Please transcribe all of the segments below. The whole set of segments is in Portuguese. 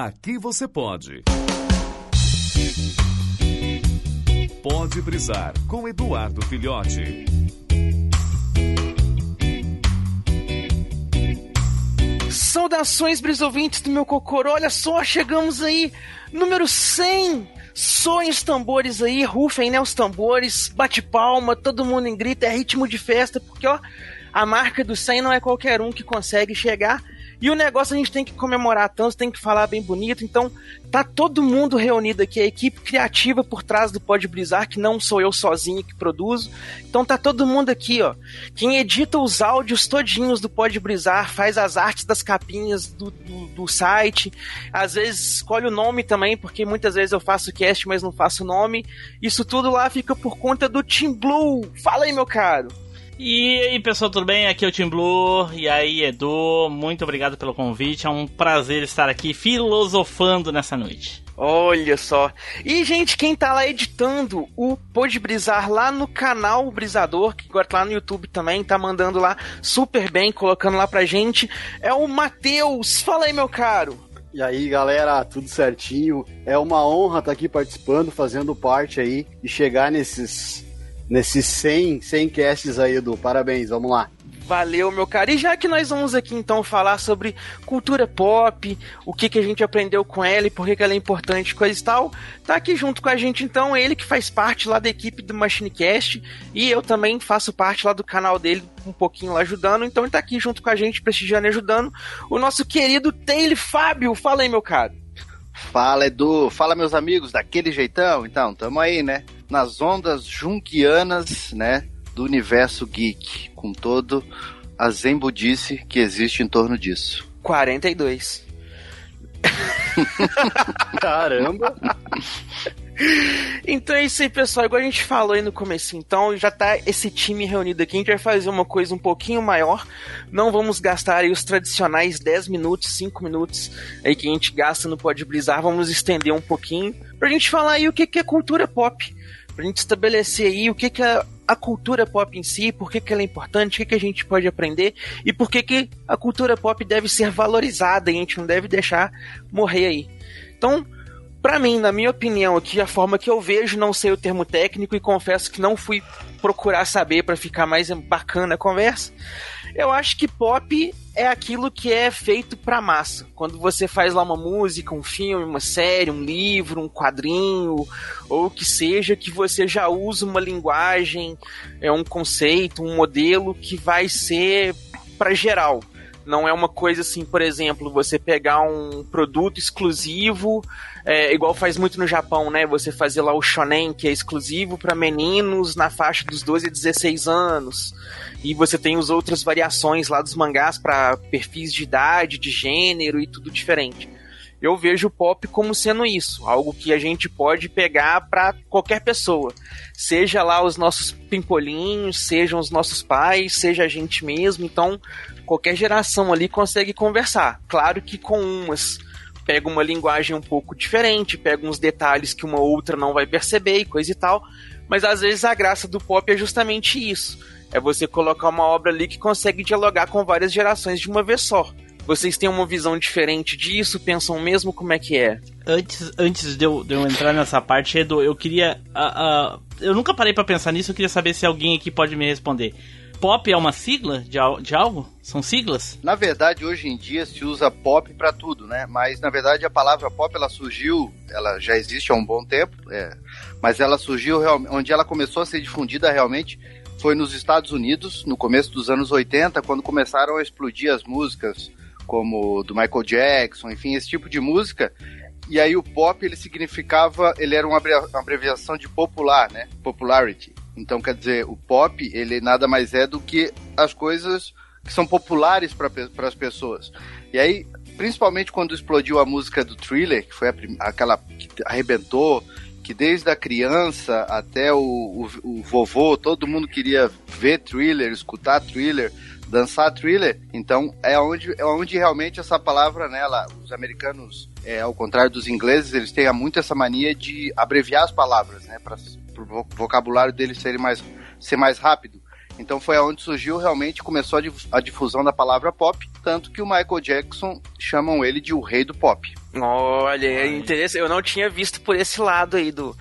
Aqui você pode. Pode brisar com Eduardo Filhote. Saudações, brisouvintes do meu cocoro. Olha só, chegamos aí, número 100. Soem os tambores aí, rufem, né, os tambores, bate palma, todo mundo em grita, é ritmo de festa, porque, ó, a marca do 100 não é qualquer um que consegue chegar. E o negócio a gente tem que comemorar tanto, tem que falar bem bonito. Então, tá todo mundo reunido aqui, a equipe criativa por trás do Pode Brisar, que não sou eu sozinho que produzo. Então tá todo mundo aqui, ó. Quem edita os áudios todinhos do Pode Brisar, faz as artes das capinhas do, do, do site. Às vezes escolhe o nome também, porque muitas vezes eu faço cast, mas não faço nome. Isso tudo lá fica por conta do Team Blue. Fala aí, meu caro. E aí, pessoal, tudo bem? Aqui é o Tim Blue. E aí, Edu, muito obrigado pelo convite. É um prazer estar aqui filosofando nessa noite. Olha só. E, gente, quem tá lá editando o Pode Brisar lá no canal Brisador, que agora tá lá no YouTube também, tá mandando lá super bem, colocando lá pra gente, é o Matheus. Fala aí, meu caro. E aí, galera, tudo certinho? É uma honra estar aqui participando, fazendo parte aí e chegar nesses nesses 100, 100 casts aí, Edu. Parabéns, vamos lá. Valeu, meu cara. E já que nós vamos aqui então falar sobre cultura pop, o que, que a gente aprendeu com ela e por que, que ela é importante, coisa e tal, tá aqui junto com a gente então ele que faz parte lá da equipe do MachineCast e eu também faço parte lá do canal dele um pouquinho lá ajudando, então ele tá aqui junto com a gente, prestigiando e ajudando o nosso querido Taylor Fábio. Fala aí, meu cara. Fala, Edu. Fala, meus amigos, daquele jeitão. Então, tamo aí, né? Nas ondas junguianas, né? Do universo geek, com todo a zenbudice que existe em torno disso. 42. Caramba! Então é isso aí, pessoal. Igual a gente falou aí no começo, então já tá esse time reunido aqui. A gente vai fazer uma coisa um pouquinho maior. Não vamos gastar aí os tradicionais 10 minutos, 5 minutos aí que a gente gasta no Pode Brisar. Vamos estender um pouquinho pra gente falar aí o que, que é cultura pop. Pra gente estabelecer aí o que, que é a cultura pop em si, por que, que ela é importante, o que, que a gente pode aprender e por que, que a cultura pop deve ser valorizada e a gente não deve deixar morrer aí. Então, para mim, na minha opinião, aqui a forma que eu vejo, não sei o termo técnico e confesso que não fui procurar saber para ficar mais bacana a conversa. Eu acho que pop é aquilo que é feito pra massa. Quando você faz lá uma música, um filme, uma série, um livro, um quadrinho, ou o que seja, que você já usa uma linguagem, é um conceito, um modelo que vai ser para geral. Não é uma coisa assim, por exemplo, você pegar um produto exclusivo é, igual faz muito no Japão, né? Você fazer lá o shonen, que é exclusivo para meninos na faixa dos 12 a 16 anos. E você tem as outras variações lá dos mangás para perfis de idade, de gênero e tudo diferente. Eu vejo o pop como sendo isso, algo que a gente pode pegar para qualquer pessoa. Seja lá os nossos pimpolinhos, sejam os nossos pais, seja a gente mesmo. Então, qualquer geração ali consegue conversar. Claro que com umas pega uma linguagem um pouco diferente, pega uns detalhes que uma outra não vai perceber e coisa e tal. Mas às vezes a graça do pop é justamente isso. É você colocar uma obra ali que consegue dialogar com várias gerações de uma vez só. Vocês têm uma visão diferente disso? Pensam mesmo como é que é? Antes, antes de, eu, de eu entrar nessa parte, Edu, eu queria. Uh, uh, eu nunca parei para pensar nisso, eu queria saber se alguém aqui pode me responder pop é uma sigla de, de algo? São siglas? Na verdade, hoje em dia se usa pop para tudo, né? Mas na verdade a palavra pop ela surgiu, ela já existe há um bom tempo, é, mas ela surgiu onde ela começou a ser difundida realmente foi nos Estados Unidos, no começo dos anos 80, quando começaram a explodir as músicas como do Michael Jackson, enfim, esse tipo de música. E aí o pop ele significava, ele era uma abreviação de popular, né? Popularity. Então, quer dizer, o pop, ele nada mais é do que as coisas que são populares para as pessoas. E aí, principalmente quando explodiu a música do Thriller, que foi a, aquela que arrebentou, que desde a criança até o, o, o, vovô, todo mundo queria ver Thriller, escutar Thriller, dançar Thriller. Então, é onde, é onde realmente essa palavra, né, lá, os americanos, é, ao contrário dos ingleses, eles têm muito essa mania de abreviar as palavras, né, para o vocabulário dele ser mais, ser mais rápido. Então foi aonde surgiu realmente, começou a difusão da palavra pop, tanto que o Michael Jackson chamam ele de o rei do pop. Olha, é interessante. Eu não tinha visto por esse lado aí do.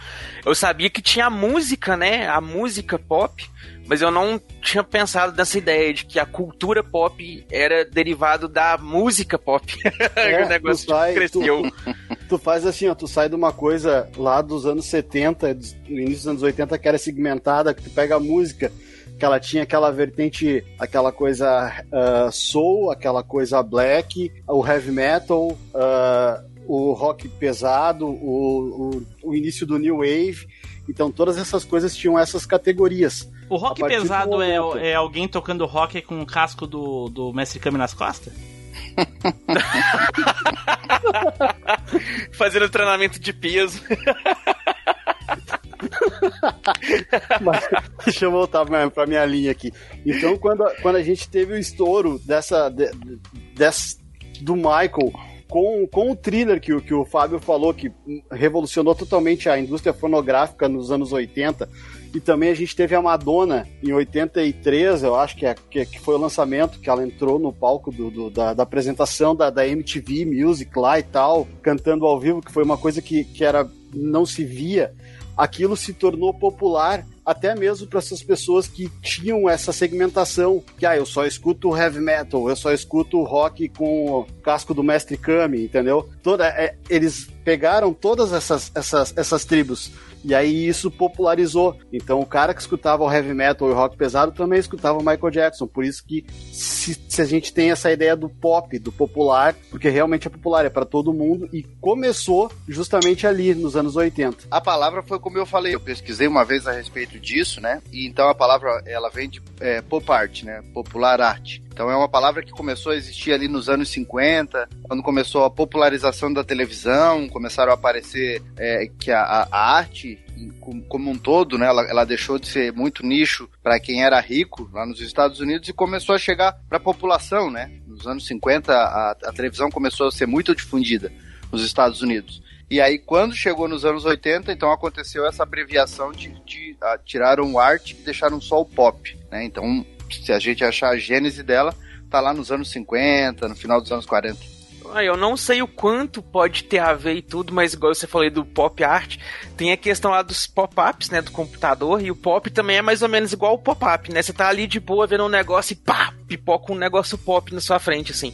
Eu sabia que tinha a música, né? A música pop, mas eu não tinha pensado nessa ideia de que a cultura pop era derivado da música pop. É, o negócio sai, cresceu. Tu, tu faz assim, ó, tu sai de uma coisa lá dos anos 70, dos- no início dos anos 80, que era segmentada, que tu pega a música, que ela tinha aquela vertente, aquela coisa ah, soul, aquela coisa black, o heavy metal, ah, o rock pesado, o, o, o início do new wave. Então todas essas coisas tinham essas categorias. O rock pesado é, momento- é alguém tocando rock com o casco do, do Mestre Kami nas costas? Fazendo treinamento de peso. Mas, deixa eu voltar pra, minha linha aqui. Então, quando, a- quando a gente teve o estouro dessa, de- dessa do Michael com, com o thriller que, o- que o Fábio falou, que revolucionou totalmente a indústria fonográfica nos anos 80, e também a gente teve a Madonna em 83, eu acho que, é, que, que foi o lançamento, que ela entrou no palco do, do- da, da apresentação da, da MTV Music lá e tal, cantando ao vivo, que foi uma coisa que, que era, não se via aquilo se tornou popular até mesmo para essas pessoas que tinham essa segmentação, que ah, eu só escuto heavy metal, eu só escuto rock com o casco do mestre Kami, entendeu? Toda, é, eles pegaram todas essas, essas, essas tribos e aí isso popularizou. Então o cara que escutava o heavy metal e o rock pesado também escutava o Michael Jackson. Por isso que se, se a gente tem essa ideia do pop, do popular, porque realmente é popular, é para todo mundo e começou justamente ali nos anos 80. A palavra foi como eu falei, eu pesquisei uma vez a respeito disso, né? E então a palavra ela vem de é, pop art, né? Popular arte. Então é uma palavra que começou a existir ali nos anos 50, quando começou a popularização da televisão, começaram a aparecer é, que a, a- arte como, um todo, né? Ela, ela deixou de ser muito nicho para quem era rico lá nos Estados Unidos e começou a chegar para a população, né? Nos anos 50 a, a televisão começou a ser muito difundida nos Estados Unidos. E aí, quando chegou nos anos 80, então aconteceu essa abreviação de, de ah, tiraram o art e deixaram só o pop, né? Então, se a gente achar a gênese dela, tá lá nos anos 50, no final dos anos 40. Ah, Eu não sei o quanto pode ter a ver e tudo, mas igual você aí do pop art, tem a questão lá dos pop-ups, né, do computador, e o pop também é mais ou menos igual o pop-up, né? Você tá ali de boa vendo um negócio e pá, pipoca um negócio pop na sua frente, assim.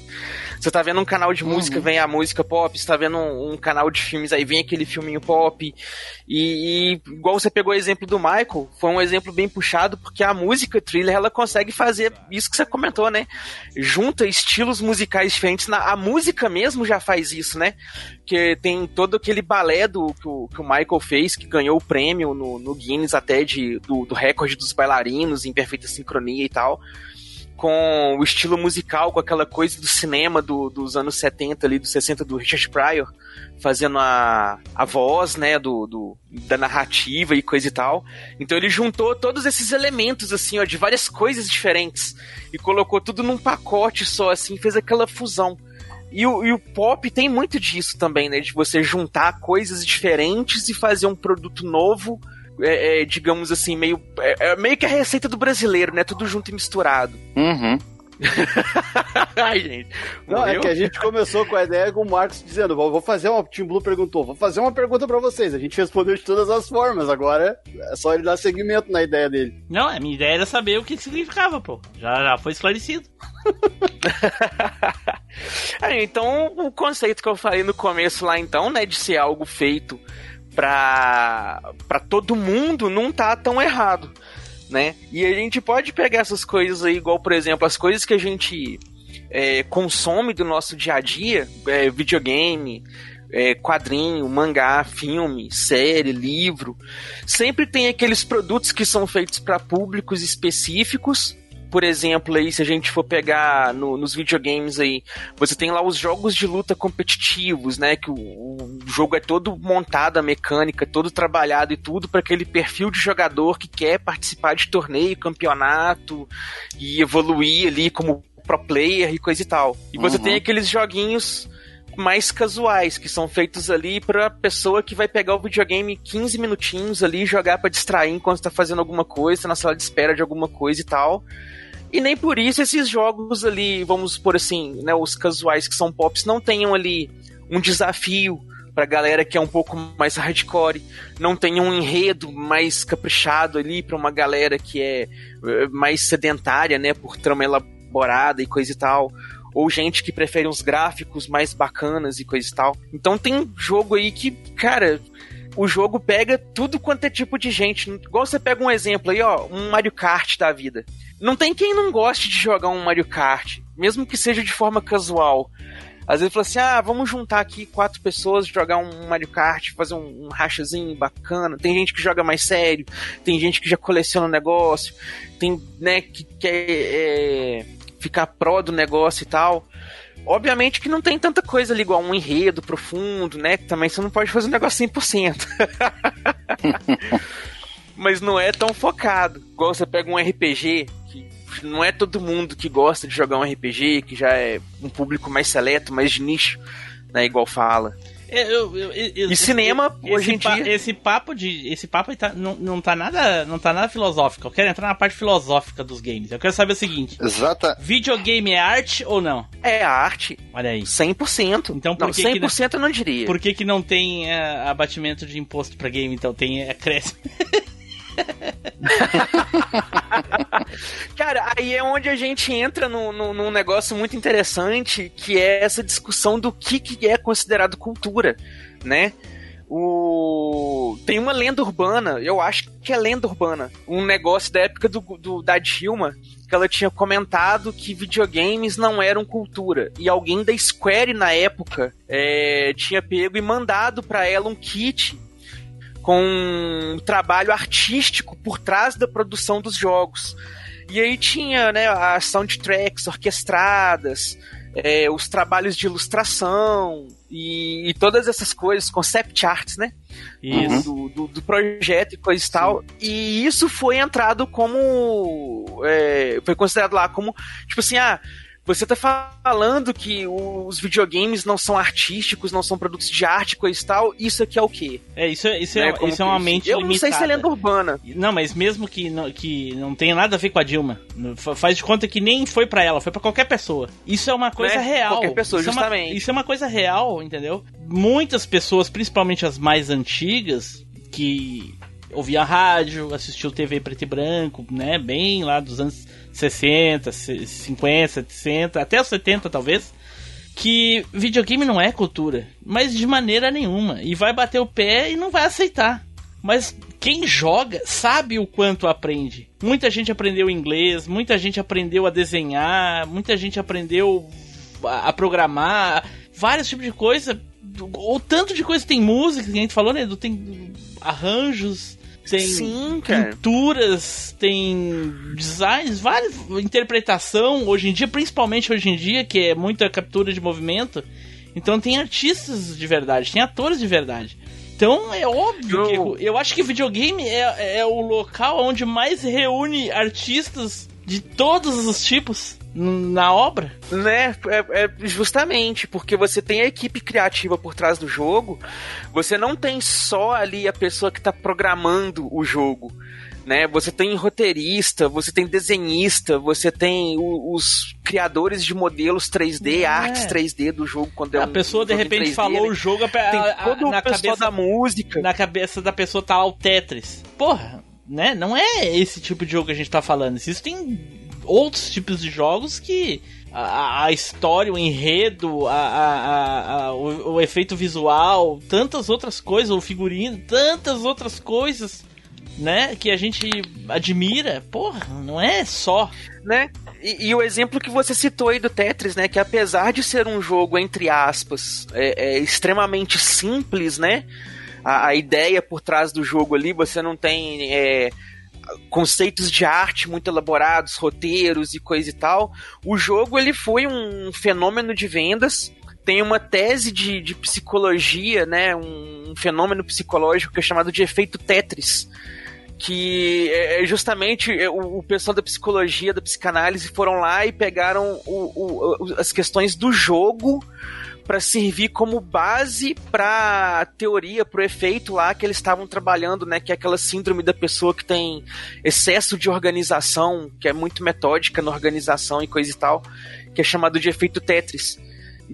Você tá vendo um canal de música, vem a música pop, você tá vendo um, um canal de filmes, aí vem aquele filminho pop. E, e igual você pegou o exemplo do Michael, foi um exemplo bem puxado, porque a música thriller, ela consegue fazer isso que você comentou, né? Junta estilos musicais diferentes. Na, a música mesmo já faz isso, né? Que tem todo aquele balé do, que, o, que o Michael fez, que ganhou o prêmio no, no Guinness até de, do, do recorde dos bailarinos em perfeita sincronia e tal com o estilo musical, com aquela coisa do cinema do, dos anos 70 ali, dos 60 do Richard Pryor, fazendo a, a voz, né, do, do, da narrativa e coisa e tal. Então ele juntou todos esses elementos, assim, ó, de várias coisas diferentes e colocou tudo num pacote só, assim, fez aquela fusão. E o, e o pop tem muito disso também, né, de você juntar coisas diferentes e fazer um produto novo é, é, digamos assim, meio. É, é meio que a receita do brasileiro, né? Tudo junto e misturado. Uhum. Ai, gente. Não, morreu? é que a gente começou com a ideia com o Marcos dizendo: vou fazer uma. O Tim Blue perguntou, vou fazer uma pergunta pra vocês. A gente respondeu de todas as formas, agora é só ele dar seguimento na ideia dele. Não, a minha ideia era saber o que, que significava, pô. Já, já foi esclarecido. É, então, o conceito que eu falei no começo lá, então, né, de ser algo feito pra, pra todo mundo, não tá tão errado, né? E a gente pode pegar essas coisas aí, igual, por exemplo, as coisas que a gente é, consome do nosso dia a dia, é, videogame, é, quadrinho, mangá, filme, série, livro, sempre tem aqueles produtos que são feitos para públicos específicos. Por exemplo, aí, se a gente for pegar no- nos videogames aí, você tem lá os jogos de luta competitivos, né? Que o, o jogo é todo montado, a mecânica, todo trabalhado e tudo para aquele perfil de jogador que quer participar de torneio, campeonato e evoluir ali como pro player e coisa e tal. E você Uhum. tem aqueles joguinhos mais casuais, que são feitos ali pra pessoa que vai pegar o videogame 15 minutinhos ali e jogar pra distrair enquanto tá fazendo alguma coisa, na sala de espera de alguma coisa e tal. E nem por isso esses jogos ali, vamos por assim, né, os casuais que são pops, não tenham ali um desafio pra galera que é um pouco mais hardcore, não tem um enredo mais caprichado ali pra uma galera que é eh, mais sedentária, né, por trama elaborada e coisa e tal. Ou gente que prefere uns gráficos mais bacanas e coisa e tal. Então tem jogo aí que, cara, o jogo pega tudo quanto é tipo de gente. Igual você pega um exemplo aí, ó, um Mario Kart da vida. Não tem quem não goste de jogar um Mario Kart, mesmo que seja de forma casual. Às vezes fala assim, ah, vamos juntar aqui quatro pessoas, jogar um Mario Kart, fazer um, um rachazinho bacana. Tem gente que joga mais sério, tem gente que já coleciona o negócio, tem, né, que quer é, ficar pró do negócio e tal. Obviamente que não tem tanta coisa ali igual um enredo profundo, né? Que também você não pode fazer um negócio 100%. Mas não é tão focado. Igual você pega um RPG, não é todo mundo que gosta de jogar um RPG, que já é um público mais seleto, mais de nicho, né? Igual fala. É, eu, eu, eu, e cinema, esse, hoje em dia. Esse papo de. Esse papo tá, não, não, tá nada, não tá nada filosófico. Eu quero entrar na parte filosófica dos games. Eu quero saber o seguinte: Exata. videogame é arte ou não? É arte. Olha aí. 100%. Então por não, que 100% que eu não diria. Por que, que não tem uh, abatimento de imposto pra game? Então tem acréscimo. Cara, aí é onde a gente entra no, no, num negócio muito interessante, que é essa discussão do que, que é considerado cultura, né? O... Tem uma lenda urbana, eu acho que é lenda urbana, um negócio da época do, do, da Dilma, que ela tinha comentado que videogames não eram cultura. E alguém da Square na época é, tinha pego e mandado para ela um kit com um trabalho artístico por trás da produção dos jogos. E aí tinha né, as soundtracks orquestradas, é, os trabalhos de ilustração e, e, todas essas coisas, concept arts, né? Do, do, do, projeto e coisa e tal. E isso foi entrado como. É, foi considerado lá como, tipo assim, ah você tá falando que os videogames não são artísticos, não são produtos de arte, coisa e tal. Isso aqui é o quê? É, isso, é, isso, é, né? isso é uma mente Eu limitada. não sei se é lenda urbana. Não, mas mesmo que não, que não tenha nada a ver com a Dilma, faz de conta que nem foi para ela, foi para qualquer pessoa. Isso é uma coisa né? real. Qualquer pessoa, isso justamente. É uma, isso é uma coisa real, entendeu? Muitas pessoas, principalmente as mais antigas, que ouvia rádio, assistiu TV preto e branco, né? Bem lá dos anos 60, 50, 60, até os 70 talvez, que videogame não é cultura, mas de maneira nenhuma. E vai bater o pé e não vai aceitar. Mas quem joga sabe o quanto aprende. Muita gente aprendeu inglês, muita gente aprendeu a desenhar, muita gente aprendeu a programar, vários tipos de coisa. Ou tanto de coisa tem música, que a gente falou, né? Tem arranjos, tem Sim, pinturas, tem designs, várias interpretação hoje em dia, principalmente hoje em dia, que é muita captura de movimento. Então tem artistas de verdade, tem atores de verdade. Então é óbvio eu... que eu acho que videogame é, é o local onde mais reúne artistas de todos os tipos na obra? Né, é, é, justamente, porque você tem a equipe criativa por trás do jogo, você não tem só ali a pessoa que está programando o jogo. Né? Você tem roteirista, você tem desenhista, você tem o, os criadores de modelos 3D, é. artes 3D do jogo quando é a um, pessoa um de repente 3D, falou né? o jogo tem todo na o pessoal cabeça da música. Na cabeça da pessoa tá lá o Tetris. Porra, né? Não é esse tipo de jogo que a gente tá falando. Existem outros tipos de jogos que a, a história, o enredo, a, a, a o, o, efeito visual, tantas outras coisas, o figurino, tantas outras coisas, né, que a gente admira, porra, não é só. Né? E, e, o exemplo que você citou aí do Tetris, né, que apesar de ser um jogo, entre aspas, é, é extremamente simples, né, a, a, ideia por trás do jogo ali, você não tem... É, conceitos de arte muito elaborados, roteiros e coisa e tal. O jogo ele foi um fenômeno de vendas. Tem uma tese de, de psicologia, né, um fenômeno psicológico que é chamado de efeito Tetris que é, é justamente é, o, pessoal da psicologia, da psicanálise foram lá e pegaram o, o, as questões do jogo para servir como base para teoria, para o efeito lá que eles estavam trabalhando, né? Que é aquela síndrome da pessoa que tem excesso de organização, que é muito metódica na organização e coisa e tal, que é chamado de efeito Tetris.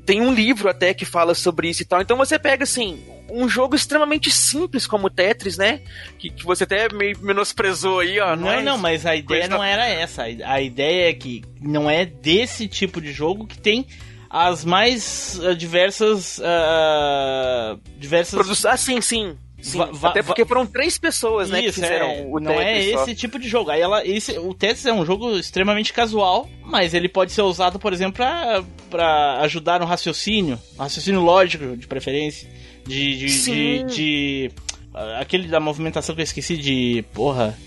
Tem um livro até que fala sobre isso e tal. Então você pega assim, um jogo extremamente simples como Tetris, né? Que, que você até meio menosprezou aí, ó. Não, não, mas a ideia não era essa. A ideia é que não é desse tipo de jogo que tem as mais uh, diversas. Uh, diversas. Produ ah, sim, sim. Sim, até porque foram três pessoas, né, Isso, que fizeram é, o Não é esse tipo de jogo. Aí ela, esse, o Tetris é um jogo extremamente casual, mas ele pode ser usado, por exemplo, pra, pra ajudar no raciocínio, raciocínio lógico, de preferência, de... de, de, de aquele da movimentação que eu esqueci de... porra...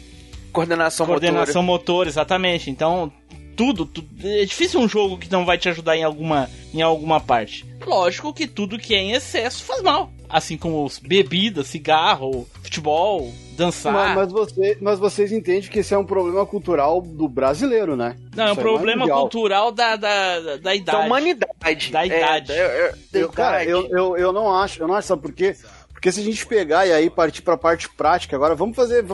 Coordenação, Coordenação motor, exatamente. Então, tudo, tudo, É difícil um jogo que não vai te ajudar em alguma, em alguma parte. Lógico que tudo que é em excesso faz mal assim como bebida, cigarro, futebol, dançar. Mas, mas, você, mas vocês entendem que esse é um problema cultural do brasileiro, né? Não, é um problema cultural da, da, da idade. Da humanidade. Da idade. É, é, eu, cara, eu, eu, eu não acho, eu não acho, sabe por quê? Porque se a gente pegar e aí partir para a parte prática, agora vamos fazer.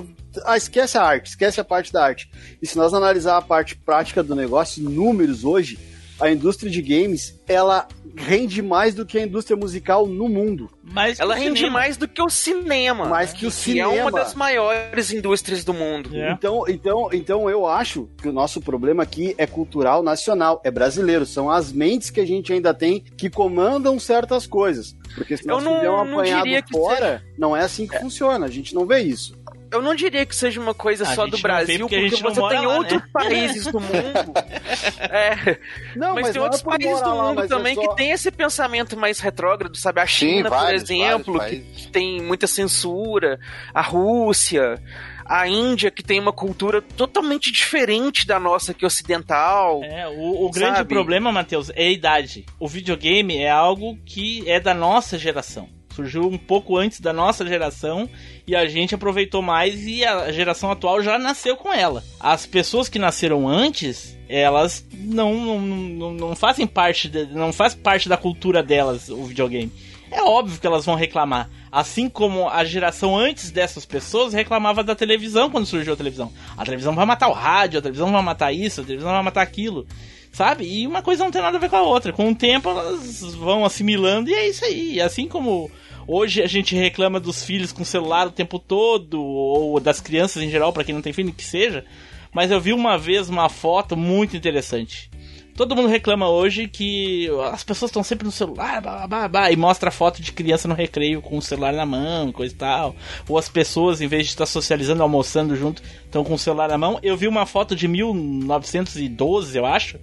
Ah, esquece a arte, esquece a parte da arte. E se nós analisar a parte prática do negócio, números hoje, a indústria de games, ela rende mais do que a indústria musical no mundo. Mas ela rende cinema. mais do que o cinema. Mais que o cinema. Que é uma das maiores indústrias do mundo. É. Então, então, então eu acho que o nosso problema aqui é cultural nacional, é brasileiro. São as mentes que a gente ainda tem que comandam certas coisas. Porque se nós fizer um apanhado fora, seja... não é assim que é. funciona. A gente não vê isso eu não diria que seja uma coisa a só do Brasil, porque, porque você tem lá, outros né? países do mundo. é, não, mas, mas tem outros é países do mundo lá, é também é só... que tem esse pensamento mais retrógrado, sabe? A China, Sim, vários, por exemplo, que, que tem muita censura, a Rússia a Índia, que tem uma cultura totalmente diferente da nossa aqui ocidental. É, o, o grande problema, Matheus, é a idade. O videogame é algo que é da nossa geração surgiu um pouco antes da nossa geração e a gente aproveitou mais e a geração atual já nasceu com ela. As pessoas que nasceram antes, elas não, não, não, não fazem parte, de, não faz parte da cultura delas o videogame. É óbvio que elas vão reclamar. Assim como a geração antes dessas pessoas reclamava da televisão quando surgiu a televisão. A televisão vai matar o rádio, a televisão vai matar isso, a televisão vai matar aquilo. Sabe? E uma coisa não tem nada a ver com a outra. Com o tempo elas vão assimilando e é isso aí. Assim como Hoje a gente reclama dos filhos com celular o tempo todo, ou das crianças em geral, para quem não tem filho, que seja. Mas eu vi uma vez uma foto muito interessante. Todo mundo reclama hoje que as pessoas estão sempre no celular, blá, blá, blá, e mostra foto de criança no recreio com o celular na mão, coisa e tal. Ou as pessoas, em vez de estar socializando, almoçando junto, estão com o celular na mão. Eu vi uma foto de 1912, eu acho,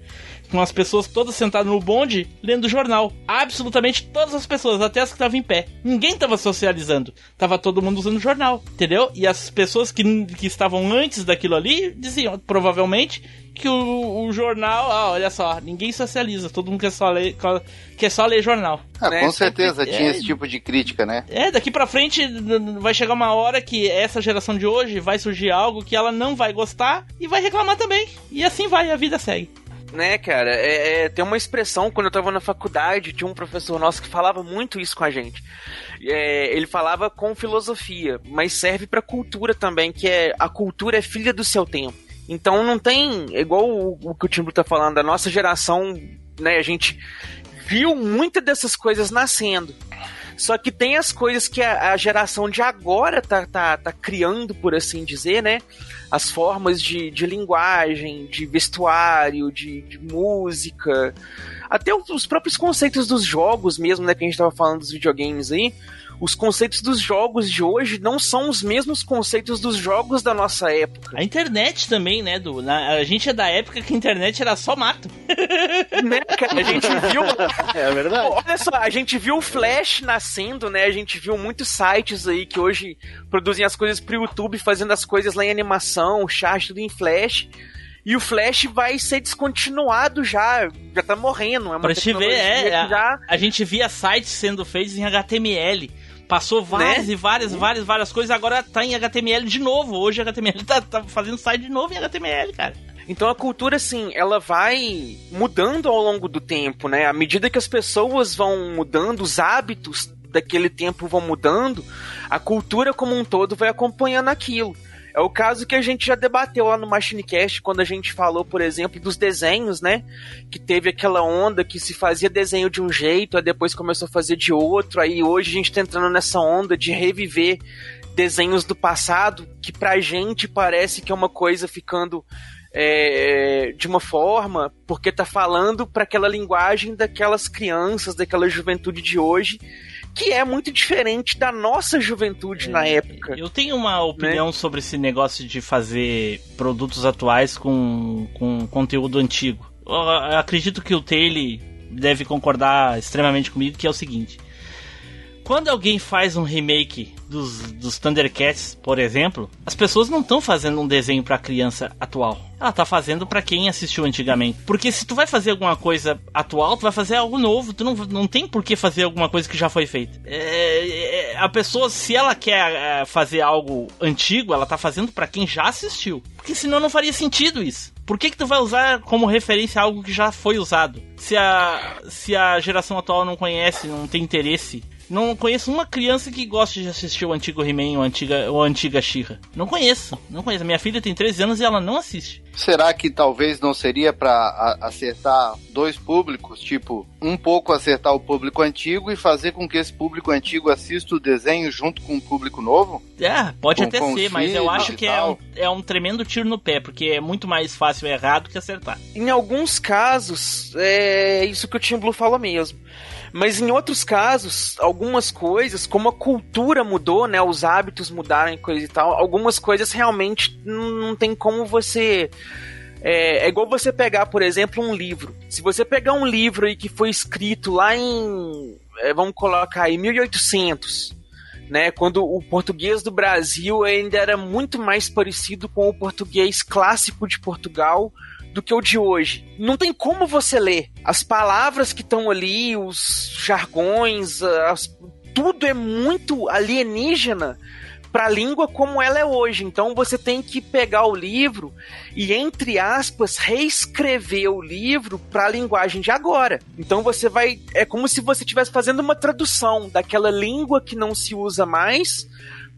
com as pessoas todas sentadas no bonde lendo jornal. Absolutamente todas as pessoas, até as que estavam em pé. Ninguém estava socializando. Tava todo mundo usando jornal, entendeu? E as pessoas que, que estavam antes daquilo ali diziam, provavelmente, que o, o jornal, ah, olha só, ninguém socializa, todo mundo quer só ler, quer só ler jornal. Ah, né? Com certeza é, tinha esse tipo de crítica, né? É, daqui pra frente vai chegar uma hora que essa geração de hoje vai surgir algo que ela não vai gostar e vai reclamar também. E assim vai, a vida segue né, cara? É, é, tem uma expressão, quando eu tava na faculdade, tinha um professor nosso que falava muito isso com a gente. É, ele falava com filosofia, mas serve pra cultura também, que é a cultura é filha do seu tempo. Então não tem, igual o, o que o Timbu tá falando, a nossa geração, né, a gente viu muitas dessas coisas nascendo. Só que tem as coisas que a, a, geração de agora tá, tá, tá criando, por assim dizer, né? As formas de, de linguagem, de vestuário, de, de música, até os próprios conceitos dos jogos mesmo, né? Que a gente tava falando dos videogames aí os conceitos dos jogos de hoje não são os mesmos conceitos dos jogos da nossa época. A internet também, né, Du? Na, a gente é da época que a internet era só mato. né, cara? A gente viu. É verdade. Pô, olha só, a gente viu o Flash nascendo, né? A gente viu muitos sites aí que hoje produzem as coisas pro YouTube, fazendo as coisas lá em animação, chat, tudo em Flash. E o Flash vai ser descontinuado já, já tá morrendo. É uma pra te ver, é. Já... A, a gente via sites sendo feitos em HTML. Passou várias né? e várias, várias, várias coisas, agora tá em HTML de novo. Hoje HTML tá, tá fazendo site de novo em HTML, cara. Então a cultura, assim, ela vai mudando ao longo do tempo, né? À medida que as pessoas vão mudando, os hábitos daquele tempo vão mudando, a cultura como um todo vai acompanhando aquilo. É o caso que a gente já debateu lá no Machinecast, quando a gente falou, por exemplo, dos desenhos, né? Que teve aquela onda que se fazia desenho de um jeito, aí depois começou a fazer de outro, aí hoje a gente tá entrando nessa onda de reviver desenhos do passado, que pra gente parece que é uma coisa ficando é, de uma forma, porque tá falando para aquela linguagem daquelas crianças, daquela juventude de hoje, que é muito diferente da nossa juventude é, na época. Eu tenho uma opinião né? sobre esse negócio de fazer produtos atuais com, com conteúdo antigo. Eu acredito que o Taylor deve concordar extremamente comigo, que é o seguinte. Quando alguém faz um remake dos, dos Thundercats, por exemplo, as pessoas não estão fazendo um desenho para criança atual. Ela tá fazendo para quem assistiu antigamente. Porque se tu vai fazer alguma coisa atual, tu vai fazer algo novo. Tu não, não tem por que fazer alguma coisa que já foi feita. É, é, a pessoa, se ela quer é, fazer algo antigo, ela tá fazendo para quem já assistiu. Porque senão não faria sentido isso. Por que, que tu vai usar como referência algo que já foi usado? Se a, se a geração atual não conhece, não tem interesse não conheço uma criança que goste de assistir o antigo He-Man ou a antiga, ou a antiga She-Ra. Não conheço, não conheço. Minha filha tem 13 anos e ela não assiste. Será que talvez não seria para acertar dois públicos? Tipo, um pouco acertar o público antigo e fazer com que esse público antigo assista o desenho junto com o público novo? É, pode com, até com ser, mas eu acho que é um, é um tremendo tiro no pé, porque é muito mais fácil errar do que acertar. Em alguns casos, é isso que o Tim Blue falou mesmo. Mas em outros casos, algumas coisas, como a cultura mudou, né? Os hábitos mudaram e coisa e tal, algumas coisas realmente não, tem como você. É, é, igual você pegar, por exemplo, um livro. Se você pegar um livro aí que foi escrito lá em. É, vamos colocar aí, 1800. Né, quando o português do Brasil ainda era muito mais parecido com o português clássico de Portugal do que o de hoje. Não tem como você ler. As palavras que estão ali, os jargões, as, tudo é muito alienígena para a língua como ela é hoje. Então você tem que pegar o livro e, entre aspas, reescrever o livro para a linguagem de agora. Então você vai. É como se você estivesse fazendo uma tradução daquela língua que não se usa mais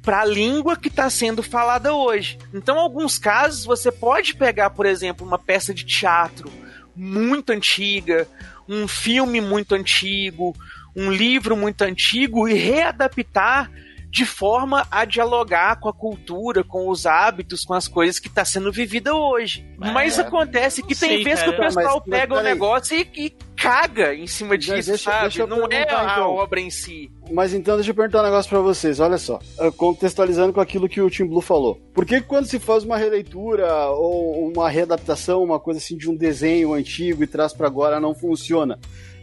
para a língua que está sendo falada hoje. Então, em alguns casos, você pode pegar, por exemplo, uma peça de teatro muito antiga, um filme muito antigo, um livro muito antigo e readaptar de forma a dialogar com a cultura, com os hábitos, com as coisas que está sendo vivida hoje. É, mas acontece que tem vezes que o pessoal mas, pega o negócio e, e, caga em cima disso, deixa, sabe? Deixa Não é a então. obra em si. Mas então deixa eu perguntar um negócio para vocês, olha só, contextualizando com aquilo que o Tim Blue falou. Por que quando se faz uma releitura ou uma readaptação, uma coisa assim de um desenho antigo e traz para agora não funciona?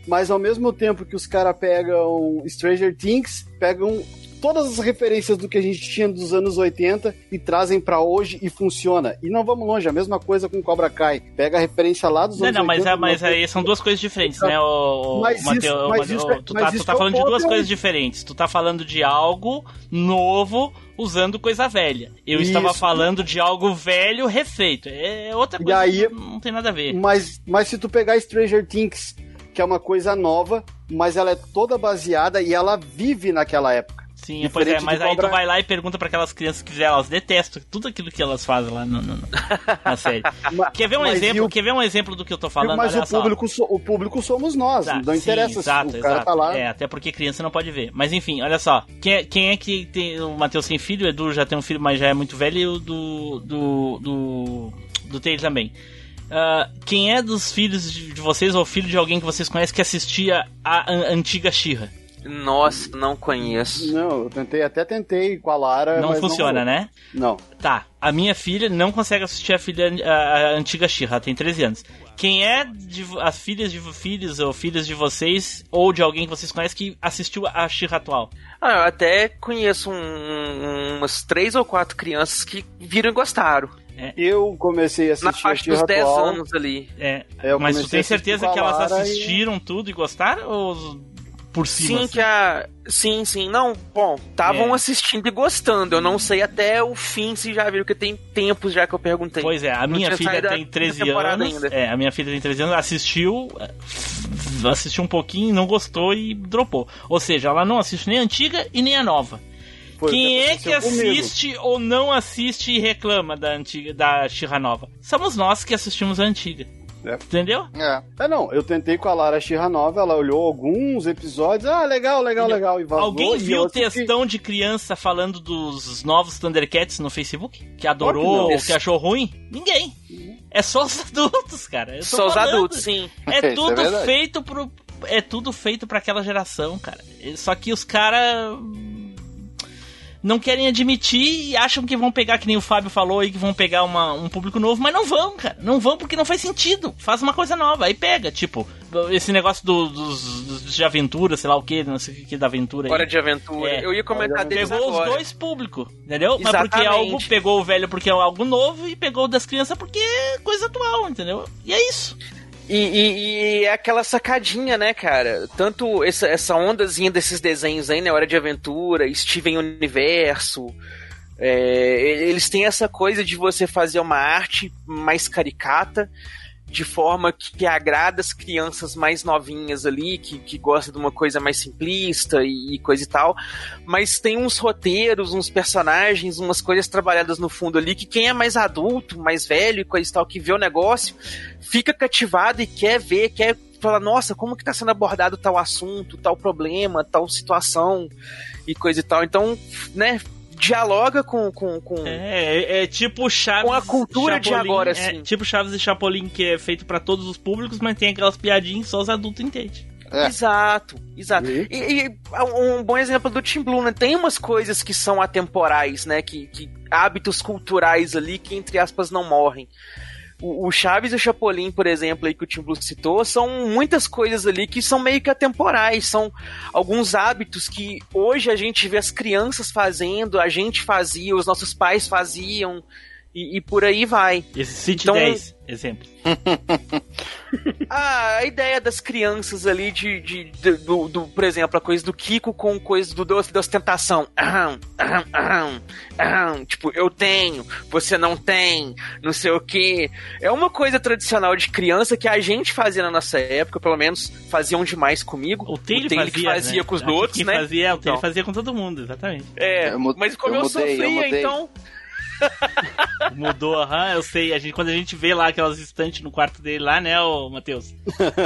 mas ao mesmo tempo que os caras pegam Stranger Things, pegam todas as referências do que a gente tinha dos anos 80 e trazem para hoje e funciona. E não vamos longe, a mesma coisa com Cobra Kai. Pega a referência lá dos não, anos não, 80. Não, mas, mas aí são duas coisas diferentes, né, o, mas Mateu, isso, mas isso, é- tu, tá, tu tá é falando de duas coisas diferentes. Tu tá falando de algo novo usando coisa velha. Eu Isso. estava falando de algo velho refeito. É outra coisa, aí, não tem nada a ver. Mas, mas se tu pegar Stranger Things, que é uma coisa nova, mas ela é toda baseada e ela vive naquela época. Sim, pois é, mas aí tu vai lá e pergunta para aquelas crianças que fizeram, elas detestam tudo aquilo que elas fazem lá no, no, na série. quer ver um exemplo? O... Quer ver um exemplo do que eu tô falando? Mas o público, so, o público somos nós, tá, não interessa sim, exato, se o cara exato. tá lá. É, até porque criança não pode ver. Mas enfim, olha só, quem é, quem é que tem o Matheus tem filho, o Edu já tem um filho, mas já é muito velho e o do do do, do Taylor também. Uh, quem é dos filhos de vocês ou filho de alguém que vocês conhecem que assistia a, a antiga Xirra? Nossa, não conheço. Não, eu tentei, até tentei com a Lara. Não funciona, não né? Não. Tá. A minha filha não consegue assistir a filha a, a antiga Xirra, tem 13 anos. Quem é de, as filhas de filhos ou filhas de vocês, ou de alguém que vocês conhecem que assistiu a Xirra atual? Ah, eu até conheço um, umas três ou quatro crianças que viram e gostaram. É. Eu comecei a assistir Na faixa dos 10 anos ali. É. Mas tu tem certeza que elas assistiram e... tudo e gostaram? Ou por cima. Sim, assim. que a. Sim, sim. Não, bom, estavam é. assistindo e gostando. Eu não sei até o fim se já viram, porque tem tempos já que eu perguntei. Pois é, a minha filha tem 13 anos. Ainda. É, a minha filha tem 13 anos, assistiu, assistiu um pouquinho, não gostou e dropou. Ou seja, ela não assiste nem a antiga e nem a nova. Foi Quem é que aconteceu comigo. assiste ou não assiste e reclama da antiga da Xirra Nova? Somos nós que assistimos a antiga. É. Entendeu? É. É, não, eu tentei com a Lara Shira Nova, ela olhou alguns episódios, ah, legal, legal, legal, e vazou. Alguém viu o textão de criança falando dos novos Thundercats no Facebook? Que adorou que que achou ruim? Ninguém. É só os adultos, cara. Eu tô Só os adultos, sim. É é tudo verdade. feito pro. É tudo feito pra aquela geração, cara. Só que os caras. Não querem admitir e acham que vão pegar, que nem o Fábio falou aí, que vão pegar uma, um público novo, mas não vão, cara. Não vão porque não faz sentido. Faz uma coisa nova, aí pega. Tipo, esse negócio do- dos, dos de aventura, sei lá o que, não sei o que é da aventura aí. Hora de aventura. É. Eu ia comentar deles Pegou agora. os dois públicos, entendeu? Mas porque Exatamente. algo, pegou o velho porque é algo novo e pegou o das crianças porque é coisa atual, entendeu? E é isso. E, e- e é aquela sacadinha, né, cara? Tanto essa, essa ondazinha desses desenhos aí, né? Hora de Aventura, Steven Universo. é, eles têm essa coisa de você fazer uma arte mais caricata, de forma que, agrada as crianças mais novinhas ali, que, que gostam de uma coisa mais simplista e, e coisa e tal. Mas tem uns roteiros, uns personagens, umas coisas trabalhadas no fundo ali, que quem é mais adulto, mais velho e coisa e tal, que vê o negócio, fica cativado e quer ver, quer falar, nossa, como que tá sendo abordado tal assunto, tal problema, tal situação e coisa e tal. Então, né, dialoga com, com, com... É, é, é tipo Chaves. Com a cultura de Chapolin, agora, é assim. tipo Chaves e Chapolin, que é feito pra todos os públicos, mas tem aquelas piadinhas que só os adultos entendem. É. Exato, exato. E? E, e um bom exemplo do Tim Blue, né? Tem umas coisas que são atemporais, né? Que, que hábitos culturais ali que, entre aspas, não morrem. O, Chaves e o Chapolin, por exemplo, aí que o Tim Blue citou, são muitas coisas ali que são meio que atemporais. São alguns hábitos que hoje a gente vê as crianças fazendo, a gente fazia, os nossos pais faziam, e, e por aí vai. Esse City Então- 10, exemplo. Ah, a ideia das crianças ali de, de, de- do, do- por exemplo, a coisa do Kiko com coisa do doce da ostentação. Aham, aham, aham, aham. Tipo, eu tenho, você não tem, não sei o que. É uma coisa tradicional de criança que a gente fazia na nossa época, pelo menos faziam demais comigo. O Taylor fazia, que fazia né? com os outros, né? Fazia, o Taylor Então. fazia com todo mundo, exatamente. É, Eu mas como eu eu, mudei, eu sofria, então. Mudou, aham, eu sei. A gente, quando a gente vê lá aquelas estantes no quarto dele lá, né, ô Matheus?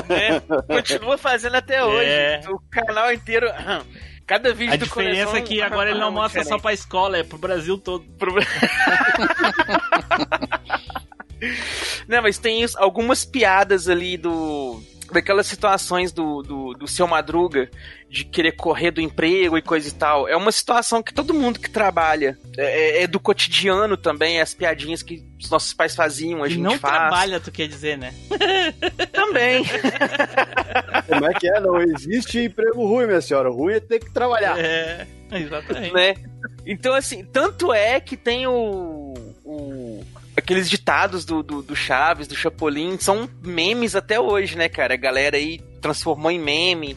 né, continua fazendo até hoje. É. O canal inteiro. Cada vídeo A do diferença coração, é que agora ele não mostra só pra escola, é pro Brasil todo. Pro- Não, mas tem isso- algumas piadas ali do. Daquelas situações do, do, do seu Madruga de querer correr do emprego e coisa e tal. É uma situação que todo mundo que trabalha é, é do cotidiano também, as piadinhas que os nossos pais faziam, a gente não faz. trabalha, tu quer dizer, né? Também. Como é que é? Não existe emprego ruim, minha senhora. O ruim é ter que trabalhar. É, exatamente. né? Então, assim, tanto é que tem o. o- aqueles ditados do, do, do Chaves, do Chapolin, são memes até hoje, né, cara? A galera aí transformou em meme.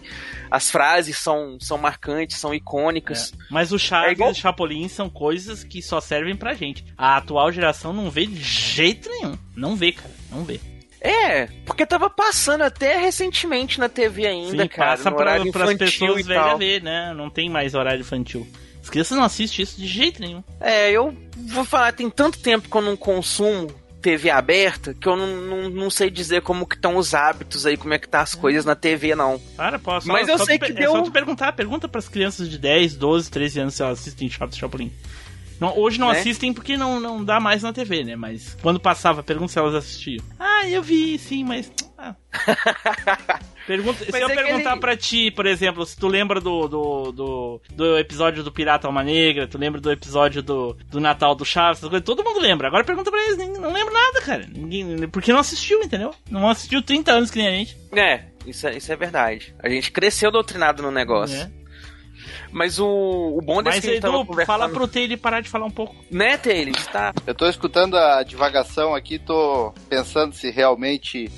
As frases são, são marcantes, são icônicas. Mas o Chaves É igual- e o Chapolin são coisas que só servem pra gente. A atual geração não vê de jeito nenhum. Não vê, cara. Não vê. É, porque tava passando até recentemente na TV ainda, Sim, cara. passa pra, horário pras infantil pessoas velhas ver, né? Não tem mais horário infantil. As crianças não assistem isso de jeito nenhum. É, eu vou falar, tem tanto tempo que eu não consumo TV aberta que eu não, não, não sei dizer como que estão os hábitos aí, como é que tá as coisas na TV, não. Para, só, Mas eu só sei que É deu- só tu perguntar. Pergunta pras crianças de 10, 12, 13 anos se elas assistem Chaves Chapolin. Não, hoje não Né? assistem porque não, não dá mais na TV, né? Mas quando passava, pergunta se elas assistiam. Ah, eu vi, sim, mas... ah. Pergunta, se eu é perguntar ele- pra ti, por exemplo, se tu lembra do, do, do, do episódio do Pirata Alma Negra, tu lembra do episódio do, do Natal do Chaves, essas coisas, todo mundo lembra. Agora pergunta pra eles, ninguém, não lembra nada, cara. Ninguém, porque não assistiu, entendeu? Não assistiu 30 anos que nem a gente. É, isso é, isso é verdade. A gente cresceu doutrinado no negócio. né? Mas o, o bom desse Mas que a gente tava Edu, conversando... fala pro Taylor parar de falar um pouco. Né, Taylor? Tá... Eu tô escutando a divagação aqui, tô pensando se realmente,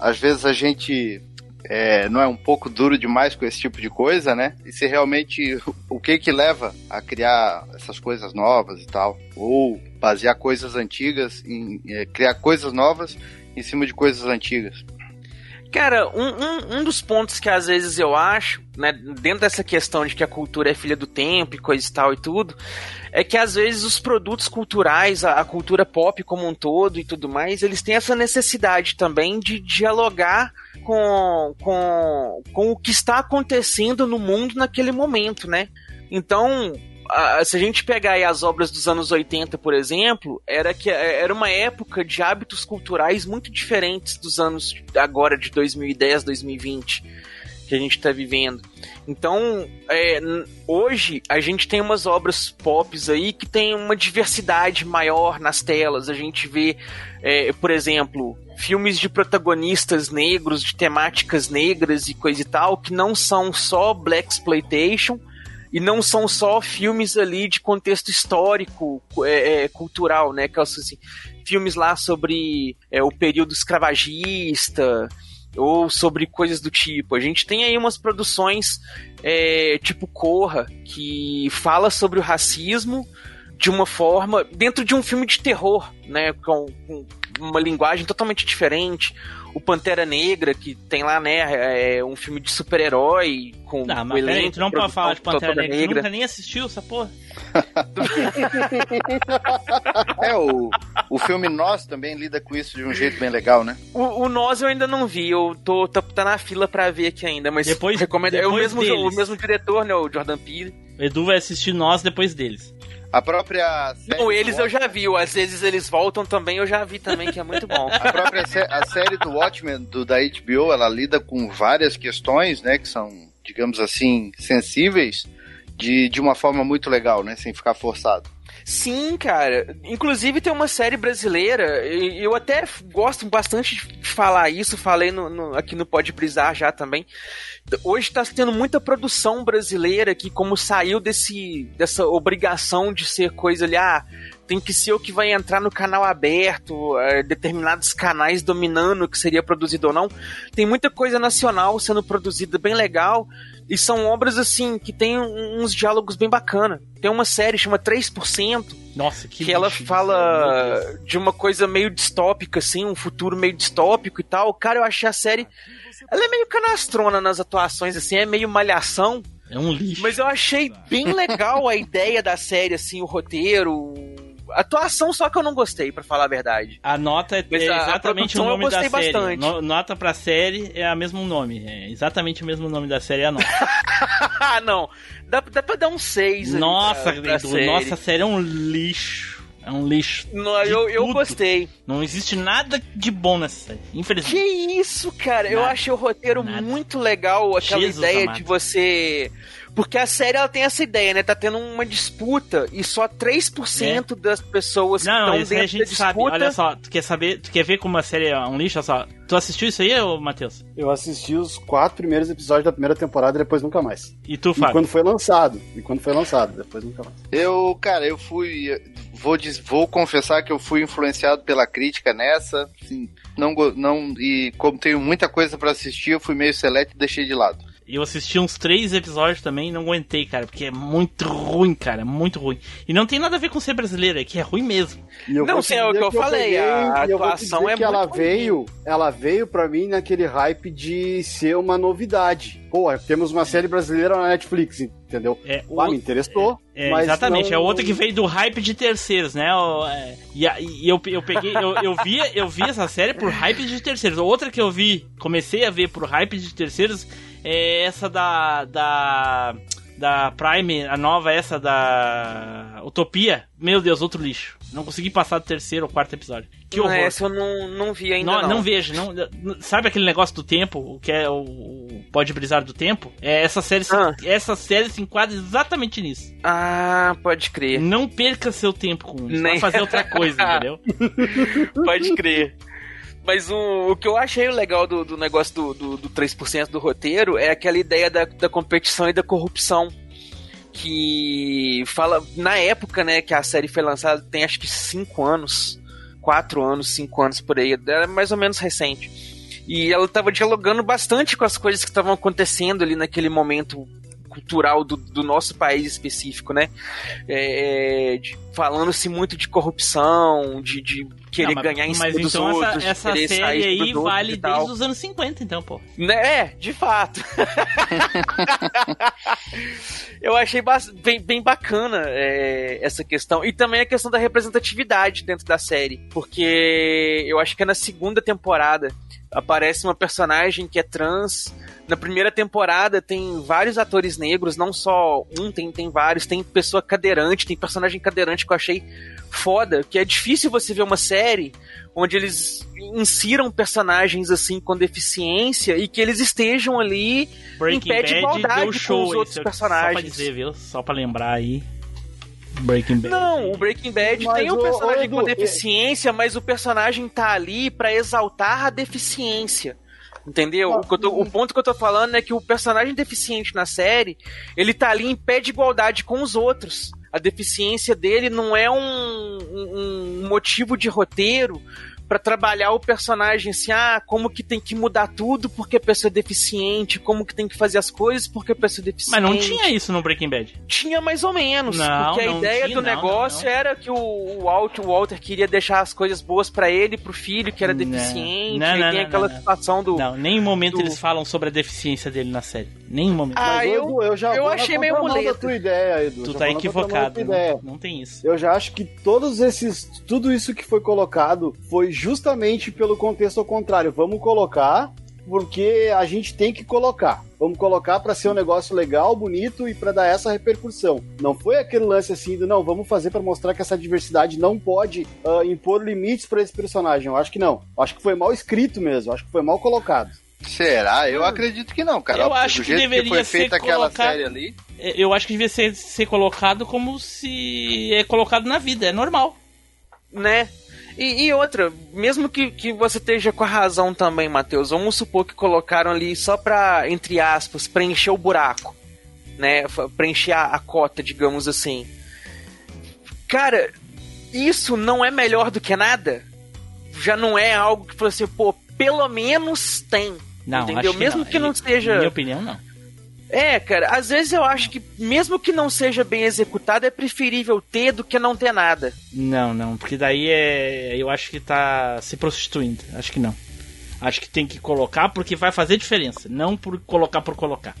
às vezes a gente é, não é um pouco duro demais com esse tipo de coisa, né? E se realmente o que que leva a criar essas coisas novas e tal, ou basear coisas antigas em é, criar coisas novas em cima de coisas antigas. Cara, um, um, um, dos pontos que às vezes eu acho, né, dentro dessa questão de que a cultura é filha do tempo e coisa e tal e tudo, é que às vezes os produtos culturais, a, a cultura pop como um todo e tudo mais, eles têm essa necessidade também de dialogar com, com, com o que está acontecendo no mundo naquele momento, né? Então, se a gente pegar as obras dos anos 80, por exemplo, era que é, era uma época de hábitos culturais muito diferentes dos anos agora de 2010, 2020 que a gente está vivendo. Então, é, hoje a gente tem umas obras pop aí que tem uma diversidade maior nas telas. A gente vê, é, por exemplo, filmes de protagonistas negros, de temáticas negras e coisa e tal, que não são só black exploitation, e não são só filmes ali de contexto histórico, é, é, cultural, né? Que é assim, filmes lá sobre é, o período escravagista ou sobre coisas do tipo. A gente tem aí umas produções é, tipo Corra que fala sobre o racismo de uma forma dentro de um filme de terror, né? Com, com uma linguagem totalmente diferente o Pantera Negra, que tem lá, né, é um filme de super-herói com não, mas elenco, peraí, tu não pode falar de Pantera Negra, Negra. Tu nunca nem assistiu essa porra. é, o, o filme Nós também lida com isso de um jeito bem legal, né? O, o Nós eu ainda não vi, eu tô, tô tá na fila pra ver aqui ainda, mas depois, recomendo. Depois é o mesmo, deles. o mesmo diretor, né, o Jordan Peele. O Edu vai assistir Nós depois deles. A própria série. Não, eles eu já vi, às vezes eles voltam também, eu já vi também, que é muito bom. a própria sé a série do Watchmen do, da HBO, ela lida com várias questões, né, que são, digamos assim, sensíveis, de, de uma forma muito legal, né, sem ficar forçado. Sim, cara. Inclusive tem uma série brasileira, e eu até gosto bastante de falar isso, falei no, no, aqui no Pode Brisar já também. Hoje está tendo muita produção brasileira que, como saiu desse, dessa obrigação de ser coisa ali, ah, tem que ser o que vai entrar no canal aberto, é, determinados canais dominando o que seria produzido ou não. Tem muita coisa nacional sendo produzida bem legal. E são obras, assim, que tem uns diálogos bem bacana. Tem uma série chama 3%. Nossa, que Que ela fala de uma coisa meio distópica, assim, um futuro meio distópico e tal. Cara, eu achei a série. Ela é meio canastrona nas atuações, assim, é meio malhação. É um lixo. Mas eu achei bem legal a ideia da série, assim, o roteiro, atuação só que eu não gostei, para falar a verdade. A nota é, exatamente o nome da série. No, nota pra série é o mesmo nome. É exatamente o mesmo nome da série é a nota. ah, não. Dá, dá pra dar um 6 Nossa, pra, pra série. nossa, a série é um lixo. É um lixo. Não, eu, eu gostei. Não existe nada de bom nessa série, infelizmente. Que isso, cara? Nada, eu achei o roteiro nada. muito legal, aquela Jesus ideia amado. de você porque a série ela tem essa ideia, né? Tá tendo uma disputa e só 3% é. das pessoas não, que estão dentro a gente da sabe. disputa... Olha só, tu quer saber, tu quer ver como a série é um lixo? Olha só. Tu assistiu isso aí, Matheus? Eu assisti os quatro primeiros episódios da primeira temporada e depois nunca mais. E tu, Fábio? E quando foi lançado. E quando foi lançado, depois nunca mais. Eu, cara, eu fui. Vou, vou confessar que eu fui influenciado pela crítica nessa. Assim, não, não, e como tenho muita coisa para assistir, eu fui meio seleto e deixei de lado. E eu assisti uns três episódios também e não aguentei, cara, porque é muito ruim, cara, muito ruim. E não tem nada a ver com ser brasileiro, é que é ruim mesmo. Não, sei é o que eu, falei, eu peguei, a atuação é que ela veio, ela veio para mim naquele hype de ser uma novidade. Pô, temos uma série brasileira na Netflix, entendeu? É, o... ah, me interessou. É, é exatamente, não... é outra que veio do hype de terceiros, né? É, e, e eu, eu peguei, eu, eu, vi, eu vi essa série por hype de terceiros. Outra que eu vi, comecei a ver por hype de terceiros é essa da. da. da Prime, a nova, essa da. Utopia. Meu Deus, outro lixo. Não consegui passar do terceiro ou quarto episódio. Que horror. Essa eu não, não vi ainda. Não, não. não vejo. Não, sabe aquele negócio do tempo? O que é o, o Pode Brisar do Tempo? É, essa, série se, ah. essa série se enquadra exatamente nisso. Ah, pode crer. Não perca seu tempo com isso. Nem... Vai fazer outra coisa, entendeu? pode crer. Mas o, o que eu achei legal do, do negócio do, do, do 3% do roteiro é aquela ideia da, da competição e da corrupção. Que fala, na época, né, que a série foi lançada, tem acho que 5 anos, 4 anos, 5 anos por aí, era mais ou menos recente. E ela estava dialogando bastante com as coisas que estavam acontecendo ali naquele momento cultural do, do nosso país específico, né? É, de, falando-se muito de corrupção, de, de querer Não, mas- ganhar em cima Mas dos então outros, essa, de essa querer série aí vale desde os anos 50, então, pô. Né, É, de fato. eu achei bem, bem bacana é, essa questão. E também a questão da representatividade dentro da série. Porque eu acho que é na segunda temporada aparece uma personagem que é trans. Na primeira temporada tem vários atores negros, não só um, tem, tem vários. Tem pessoa cadeirante, tem personagem cadeirante que eu achei foda. Que é difícil você ver uma série onde eles insiram personagens assim com deficiência e que eles estejam ali Breaking pé de igualdade deu com show os outros personagens. Só pra dizer, viu? Só pra lembrar aí. Breaking Bad. Não, o Breaking Bad Mas, tem um personagem ô, Edu, com deficiência, mas o personagem tá ali pra exaltar a deficiência. Entendeu? O, que eu tô- o ponto que eu tô falando é que o personagem deficiente na série, ele tá ali em pé de igualdade com os outros. A deficiência dele não é um, um- um motivo de roteiro pra trabalhar o personagem assim, ah, como que tem que mudar tudo porque a pessoa é deficiente, como que tem que fazer as coisas porque a pessoa é deficiente. Mas não tinha isso no Breaking Bad. Tinha mais ou menos, Não, porque a não ideia tinha, do não, negócio não, não. era que o, o, Walter, o Walter queria deixar as coisas boas pra ele, pro filho que era Não. deficiente, Não, não, tem não, aquela não, não. situação do... Não, nem em momento do- eles falam sobre a deficiência dele na série. Nem em momento. Ah, Mas, eu- eu, já eu achei meio muleta. tua ideia, Edu. tu já tá equivocado. Não, não tem isso. Eu já acho que todos esses, tudo isso que foi colocado foi justamente pelo contexto ao contrário. Vamos colocar porque a gente tem que colocar. Vamos colocar pra ser um negócio legal, bonito e pra dar essa repercussão. Não foi aquele lance assim do não, vamos fazer pra mostrar que essa diversidade não pode ah, impor limites pra esse personagem. Eu acho que não. Eu acho que foi mal escrito mesmo. Eu acho que foi mal colocado. Será? Eu acredito que não, cara. Eu acho Do que jeito deveria que foi ser feita aquela colocado- série ali. É, Eu acho que devia ser, ser colocado como se é colocado na vida, é normal. né? E, e outra, mesmo que, que você esteja com a razão também, Matheus, vamos supor que colocaram ali só pra, entre aspas, preencher o buraco, né? Preencher a, a cota, digamos assim. Cara, isso não é melhor do que nada? Já não é algo que você, pô, pelo menos tem. Não, entendeu? acho que mesmo não. que não seja. Na minha opinião, não. É, cara, às vezes eu acho que, mesmo que não seja bem executado, é preferível ter do que não ter nada. Não, não, porque daí é. Eu acho que tá se prostituindo. Acho que não. Acho que tem que colocar porque vai fazer diferença, não por colocar por colocar.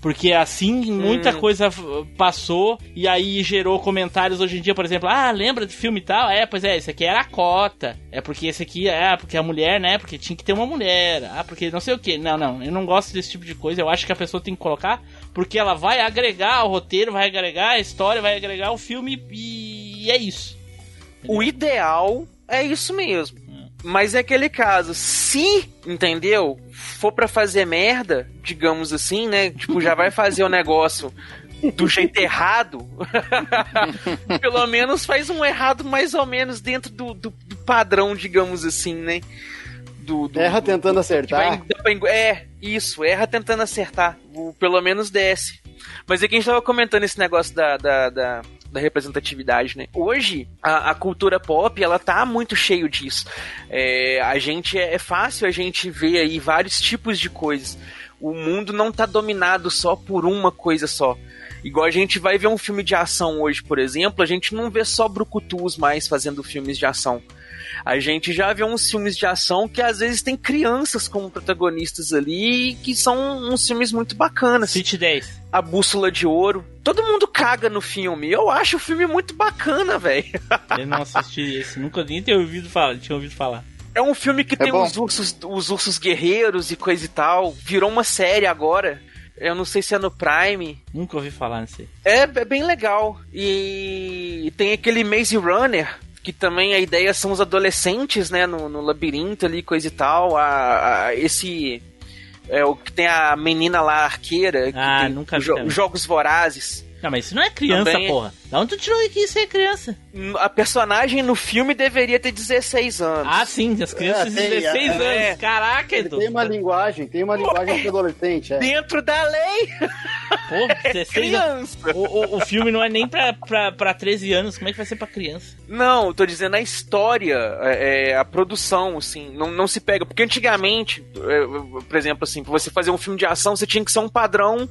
Porque assim muita Hum. coisa f- passou e aí gerou comentários hoje em dia, por exemplo, ah, lembra de filme e tal? É, pois é, esse aqui era a cota. É porque esse aqui é, porque a mulher, né? Porque tinha que ter uma mulher. Ah, porque não sei o que. Não, não, eu não gosto desse tipo de coisa. Eu acho que a pessoa tem que colocar porque ela vai agregar o roteiro, vai agregar a história, vai agregar o filme e é isso. O ideal é isso mesmo. Mas é aquele caso, se, entendeu? For pra fazer merda, digamos assim, né? Tipo, já vai fazer o negócio do jeito errado. Pelo menos faz um errado mais ou menos dentro do, do- do padrão, digamos assim, né? Do, do- Erra do- tentando acertar. vai- É, isso, erra tentando acertar. O- pelo menos desce. Mas é que a gente tava comentando esse negócio da, da, da, da representatividade, né? Hoje, a, a cultura pop, ela tá muito cheio disso. É, a gente, é, é fácil a gente ver aí vários tipos de coisas. O mundo não tá dominado só por uma coisa só. Igual a gente vai ver um filme de ação hoje, por exemplo, a gente não vê só brucutus mais fazendo filmes de ação. A gente já vê uns filmes de ação que às vezes tem crianças como protagonistas ali, que são uns filmes muito bacanas. City 10. A Bússola de Ouro. Todo mundo caga no filme. Eu acho o filme muito bacana, velho. Eu não assisti esse, nunca nem tinha ouvido falar, tinha ouvido falar. É um filme que É tem bom. os ursos, os ursos guerreiros e coisa e tal. Virou uma série agora. Eu não sei se é no Prime. Nunca ouvi falar nesse. É, é bem legal. E tem aquele Maze Runner, que também a ideia são os adolescentes, né, no, no labirinto ali, coisa e tal. A, a- esse. É o que tem a menina lá, arqueira. que Ah, nunca vi jo- também. Jogos Vorazes. Não, mas isso não é criança, Também- porra. Da onde tu tirou que isso é criança? A personagem no filme deveria ter 16 anos. Ah, sim, as crianças É, tem, 16 é. anos. Caraca, Ele Edu. tem uma linguagem, tem uma linguagem de adolescente. É. Dentro da lei, Porra, 16 anos. criança. O, o, o filme não é nem pra, pra, pra 13 anos, como é que vai ser pra criança? Não, eu tô dizendo a história, é, é, a produção, assim, não, não se pega. Porque antigamente, é, por exemplo, assim, pra você fazer um filme de ação, você tinha que ser um padrão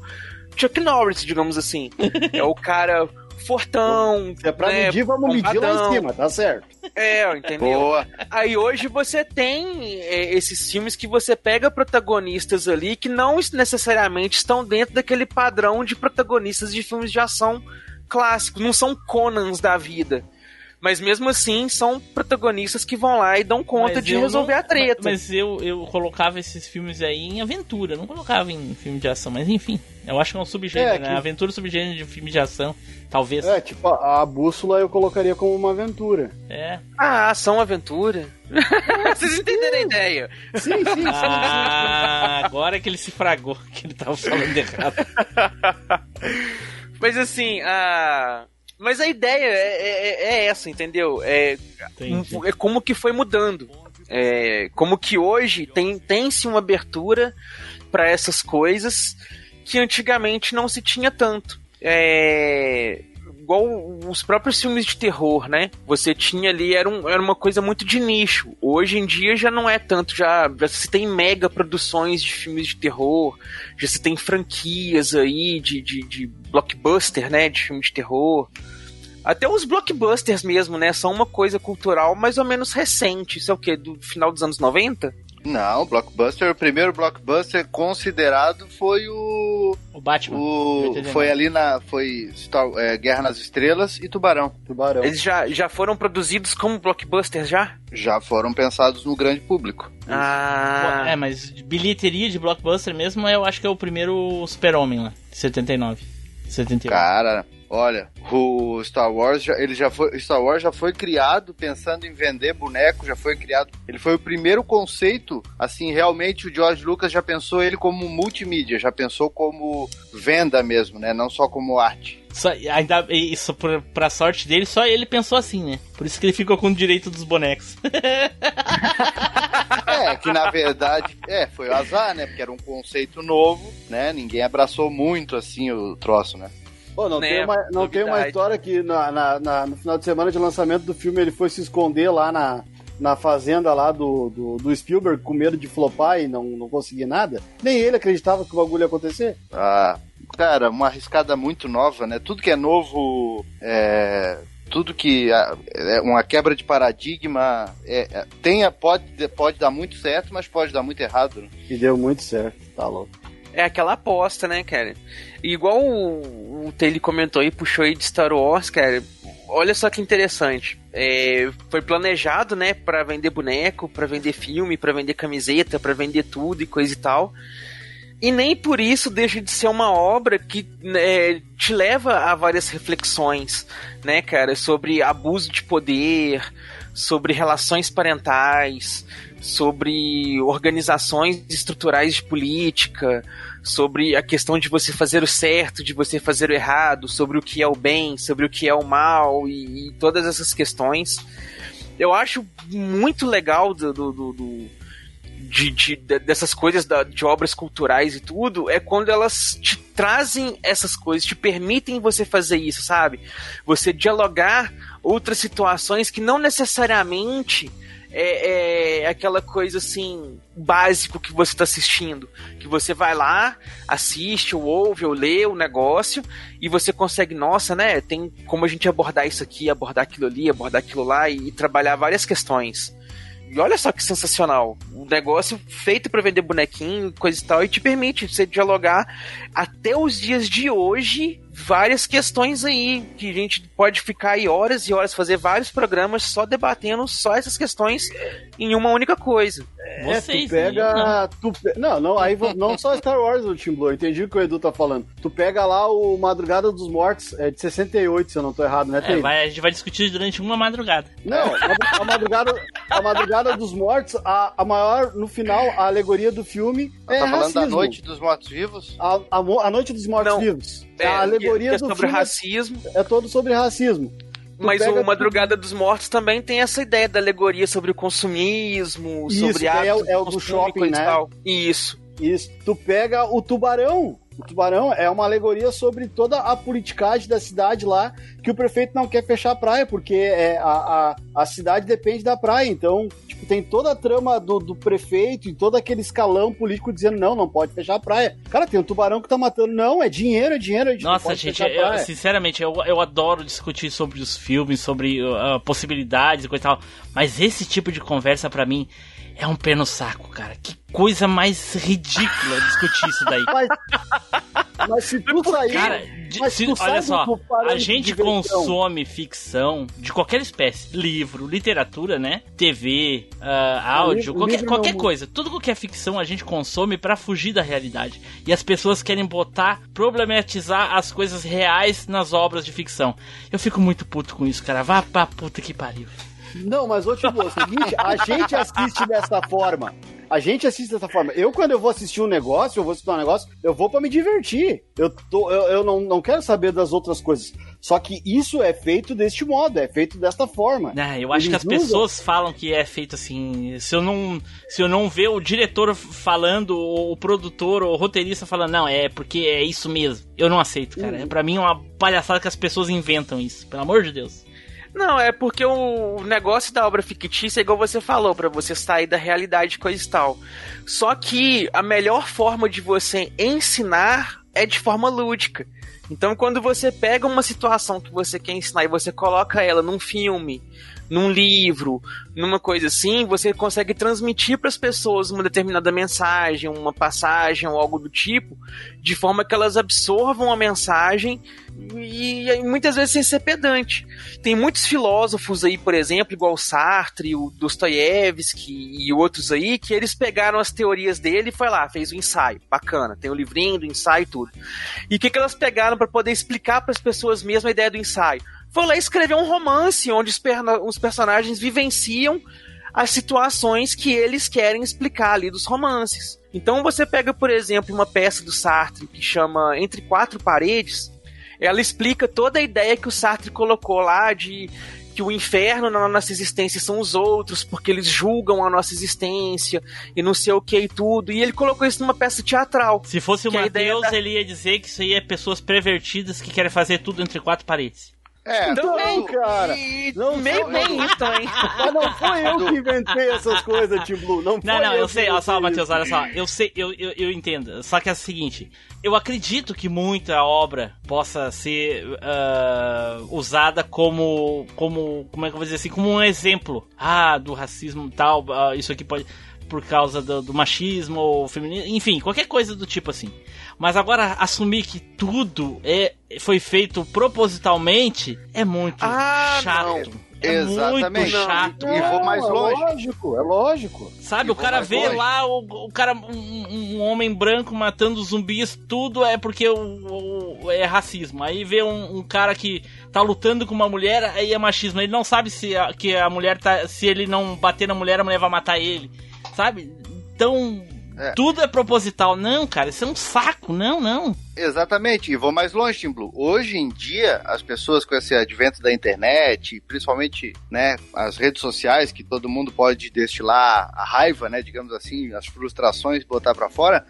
Chuck Norris, digamos assim. é o cara fortão. Se é pra né, medir, vamos medir lá em cima, tá certo. É, entendeu? Boa. Aí hoje você tem é, esses filmes que você pega protagonistas ali que não necessariamente estão dentro daquele padrão de protagonistas de filmes de ação clássicos, não são Conans da vida. Mas mesmo assim, são protagonistas que vão lá e dão conta Mas de resolver não- a treta. Mas eu, eu colocava esses filmes aí em aventura, não colocava em filme de ação, mas enfim. Eu acho que é um subgênero, É, né? que- Aventura é um subgênero de filme de ação. Talvez. É, tipo, a, a bússola eu colocaria como uma aventura. É. Ah, ação aventura. Vocês entenderam a ideia. Sim, sim, sim. Ah, agora que ele se fragou, que ele tava falando errado. Mas assim, a. Mas a ideia é, é- é essa, entendeu? É, é como que foi mudando. É, como que hoje tem tem-se uma abertura para essas coisas que antigamente não se tinha tanto. É, igual os próprios filmes de terror, né? Você tinha ali, era, um- era uma coisa muito de nicho. Hoje em dia já não é tanto, já, já se tem mega produções de filmes de terror, já se tem franquias aí de, de, de blockbuster, né? De filme de terror. Até os blockbusters mesmo, né? São uma coisa cultural mais ou menos recente. Isso é o quê? Do final dos anos 90? Não, Blockbuster, o primeiro Blockbuster considerado foi o. O Batman. o 89. foi ali na. Foi Star- é, Guerra nas Estrelas e Tubarão. Tubarão. Eles já, já foram produzidos como blockbusters já? Já foram pensados no grande público. Ah. É, mas de bilheteria de blockbuster mesmo, eu acho que é o primeiro Super-Homem lá, de 79. 78. Cara, olha, o Star Wars, já, ele já foi, Star Wars já foi criado pensando em vender boneco, já foi criado. Ele foi o primeiro conceito, assim, realmente o George Lucas já pensou ele como multimídia, já pensou como venda mesmo, né? Não só como arte. Só, ainda, isso, pra, pra sorte dele, só ele pensou assim, né? Por isso que ele ficou com o direito dos bonecos. É, que na verdade, é, foi o azar, né? Porque era um conceito novo, né? Ninguém abraçou muito assim o troço, né? Pô, não, Né, tem, uma, não tem uma história que na, na- na- no final de semana de lançamento do filme ele foi se esconder lá na, na fazenda lá do, do, do Spielberg com medo de flopar e não, não conseguir nada? Nem ele acreditava que o bagulho ia acontecer. Ah, cara, uma arriscada muito nova, né? Tudo que é novo, é, tudo que é uma quebra de paradigma, é, é, tenha, pode, pode dar muito certo, mas pode dar muito errado. né? E deu muito certo, tá louco. É aquela aposta, né, cara? E igual o, o Taylor comentou aí, puxou aí de Star Wars, cara. Olha só que interessante. É, foi planejado, né, pra vender boneco, pra vender filme, pra vender camiseta, pra vender tudo e coisa e tal. E nem por isso deixa de ser uma obra que né, te leva a várias reflexões, né, cara, sobre abuso de poder, sobre relações parentais, sobre organizações estruturais de política, sobre a questão de você fazer o certo, de você fazer o errado, sobre o que é o bem, sobre o que é o mal e, e todas essas questões. Eu acho muito legal do- do- do- de, de- de- dessas coisas da- de obras culturais e tudo é quando elas te trazem essas coisas, te permitem você fazer isso, sabe? Você dialogar outras situações que não necessariamente é, é aquela coisa assim básico que você está assistindo, que você vai lá, assiste, ou ouve, ou lê o negócio e você consegue, nossa, né? Tem como a gente abordar isso aqui, abordar aquilo ali, abordar aquilo lá e, e trabalhar várias questões. E olha só que sensacional. Um negócio feito para vender bonequinho, coisa e tal, e te permite você dialogar até os dias de hoje várias questões aí que a gente pode ficar aí horas e horas fazer vários programas só debatendo só essas questões em uma única coisa. Vocês, é, tu pega. né? Tu pe- Não, não, aí não só Star Wars, o Tim Blue, eu entendi o que o Edu tá falando. Tu pega lá o Madrugada dos Mortos, é de 68, se eu não tô errado, né, É, vai- a gente vai discutir durante uma madrugada. Não, a, a madrugada, a madrugada dos mortos, a, a maior, no final, a alegoria do filme é tá falando racismo. da Noite dos Mortos-Vivos? A, a, a noite dos mortos-vivos. É, a alegoria que é do sobre filme racismo. é todo sobre racismo. Mas o Madrugada dos Mortos também tem essa ideia da alegoria sobre o consumismo, Isso, sobre aí é é o do shopping, coisa e né? tal. Isso. Isso. Tu pega o tubarão. O tubarão é uma alegoria sobre toda a politicagem da cidade lá, que o prefeito não quer fechar a praia, porque é, a, a, a cidade depende da praia. Então, tipo, tem toda a trama do, do prefeito e todo aquele escalão político dizendo não, não pode fechar a praia. Cara, tem um tubarão que tá matando. Não, é dinheiro, é dinheiro. A gente Nossa, gente, eu- sinceramente, eu, eu adoro discutir sobre os filmes, sobre uh, possibilidades e coisa e tal. Mas esse tipo de conversa, pra mim, é um pé no saco, cara. Que coisa mais ridícula discutir isso daí. Mas, mas se tu sair. Cara, de- se- olha só, a gente consome ficção de qualquer espécie, livro, literatura, né? TV, ah, áudio, livro- qualquer, livro qualquer não- coisa. Tudo que é ficção a gente consome pra fugir da realidade. E as pessoas querem botar, problematizar as coisas reais nas obras de ficção. Eu fico muito puto com isso, cara. Vá pra puta que pariu. Não, mas ô é o seguinte, a gente assiste dessa forma. A gente assiste dessa forma. Eu, quando eu vou assistir um negócio, eu vou assistir um negócio, eu vou pra me divertir. Eu, tô, eu, eu não, não quero saber das outras coisas. Só que isso é feito deste modo, é feito desta forma. Ah, eu acho que Eles as usam- pessoas falam que é feito assim. Se eu não, se eu não ver o diretor falando, ou o produtor, ou o roteirista falando, não, é porque é isso mesmo. Eu não aceito, cara. Uhum. É Pra mim é uma palhaçada que as pessoas inventam isso. Pelo amor de Deus. Não, é porque o negócio da obra fictícia é igual você falou, pra você sair da realidade coisa e tal. Só que a melhor forma de você ensinar é de forma lúdica. Então, quando você pega uma situação que você quer ensinar e você coloca ela num filme, num livro, numa coisa assim, você consegue transmitir para as pessoas uma determinada mensagem, uma passagem ou algo do tipo, de forma que elas absorvam a mensagem e, e muitas vezes sem ser pedante. Tem muitos filósofos aí, por exemplo, igual o Sartre, o Dostoiévski e outros aí, que eles pegaram as teorias dele e foi lá, fez um ensaio, bacana, tem o livrinho do ensaio e tudo. E o que, que elas pegaram para poder explicar para as pessoas mesmo a ideia do ensaio? Foi lá escrever um romance onde os, os personagens vivenciam as situações que eles querem explicar ali dos romances. Então você pega, por exemplo, uma peça do Sartre que chama Entre Quatro Paredes, ela explica toda a ideia que o Sartre colocou lá de que o inferno na nossa existência são os outros, porque eles julgam a nossa existência e não sei o que e tudo. E ele colocou isso numa peça teatral. Se fosse o Que a ideia Matheus, da- ele ia dizer que isso aí é pessoas pervertidas que querem fazer tudo entre quatro paredes. É, Não, tudo- cara. E Não, meio não, bem isso também. Mas não foi eu que inventei essas coisas, Tim Blue. Não, Não, foi não, eu que sei, olha só, Matheus, olha só, eu sei, eu, eu, eu entendo. Só que é o seguinte, eu acredito que muita obra possa ser ah, usada como, como, como é que eu vou dizer assim, como um exemplo. Ah, do racismo e tal, ah, isso aqui pode por causa do, do machismo ou feminismo, enfim, qualquer coisa do tipo assim. Mas agora assumir que tudo é foi feito propositalmente é muito Ah, chato. não. É Exatamente. muito chato. E vou mais é longe. lógico, é lógico. Sabe, E o cara vê longe. lá o, o cara, um, um homem branco matando zumbis, tudo é porque o, o- é racismo. Aí vê um, um cara que tá lutando com uma mulher, aí é machismo. Ele não sabe se a, que a mulher tá. Se ele não bater na mulher, a mulher vai matar ele. Sabe? Então. É. Tudo é proposital. Não, cara, isso é um saco. Não, não. Exatamente, e vou mais longe, Tim Blue. Hoje em dia, as pessoas com esse advento da internet, principalmente né, as redes sociais, que todo mundo pode destilar a raiva, né, digamos assim, as frustrações, botar pra fora,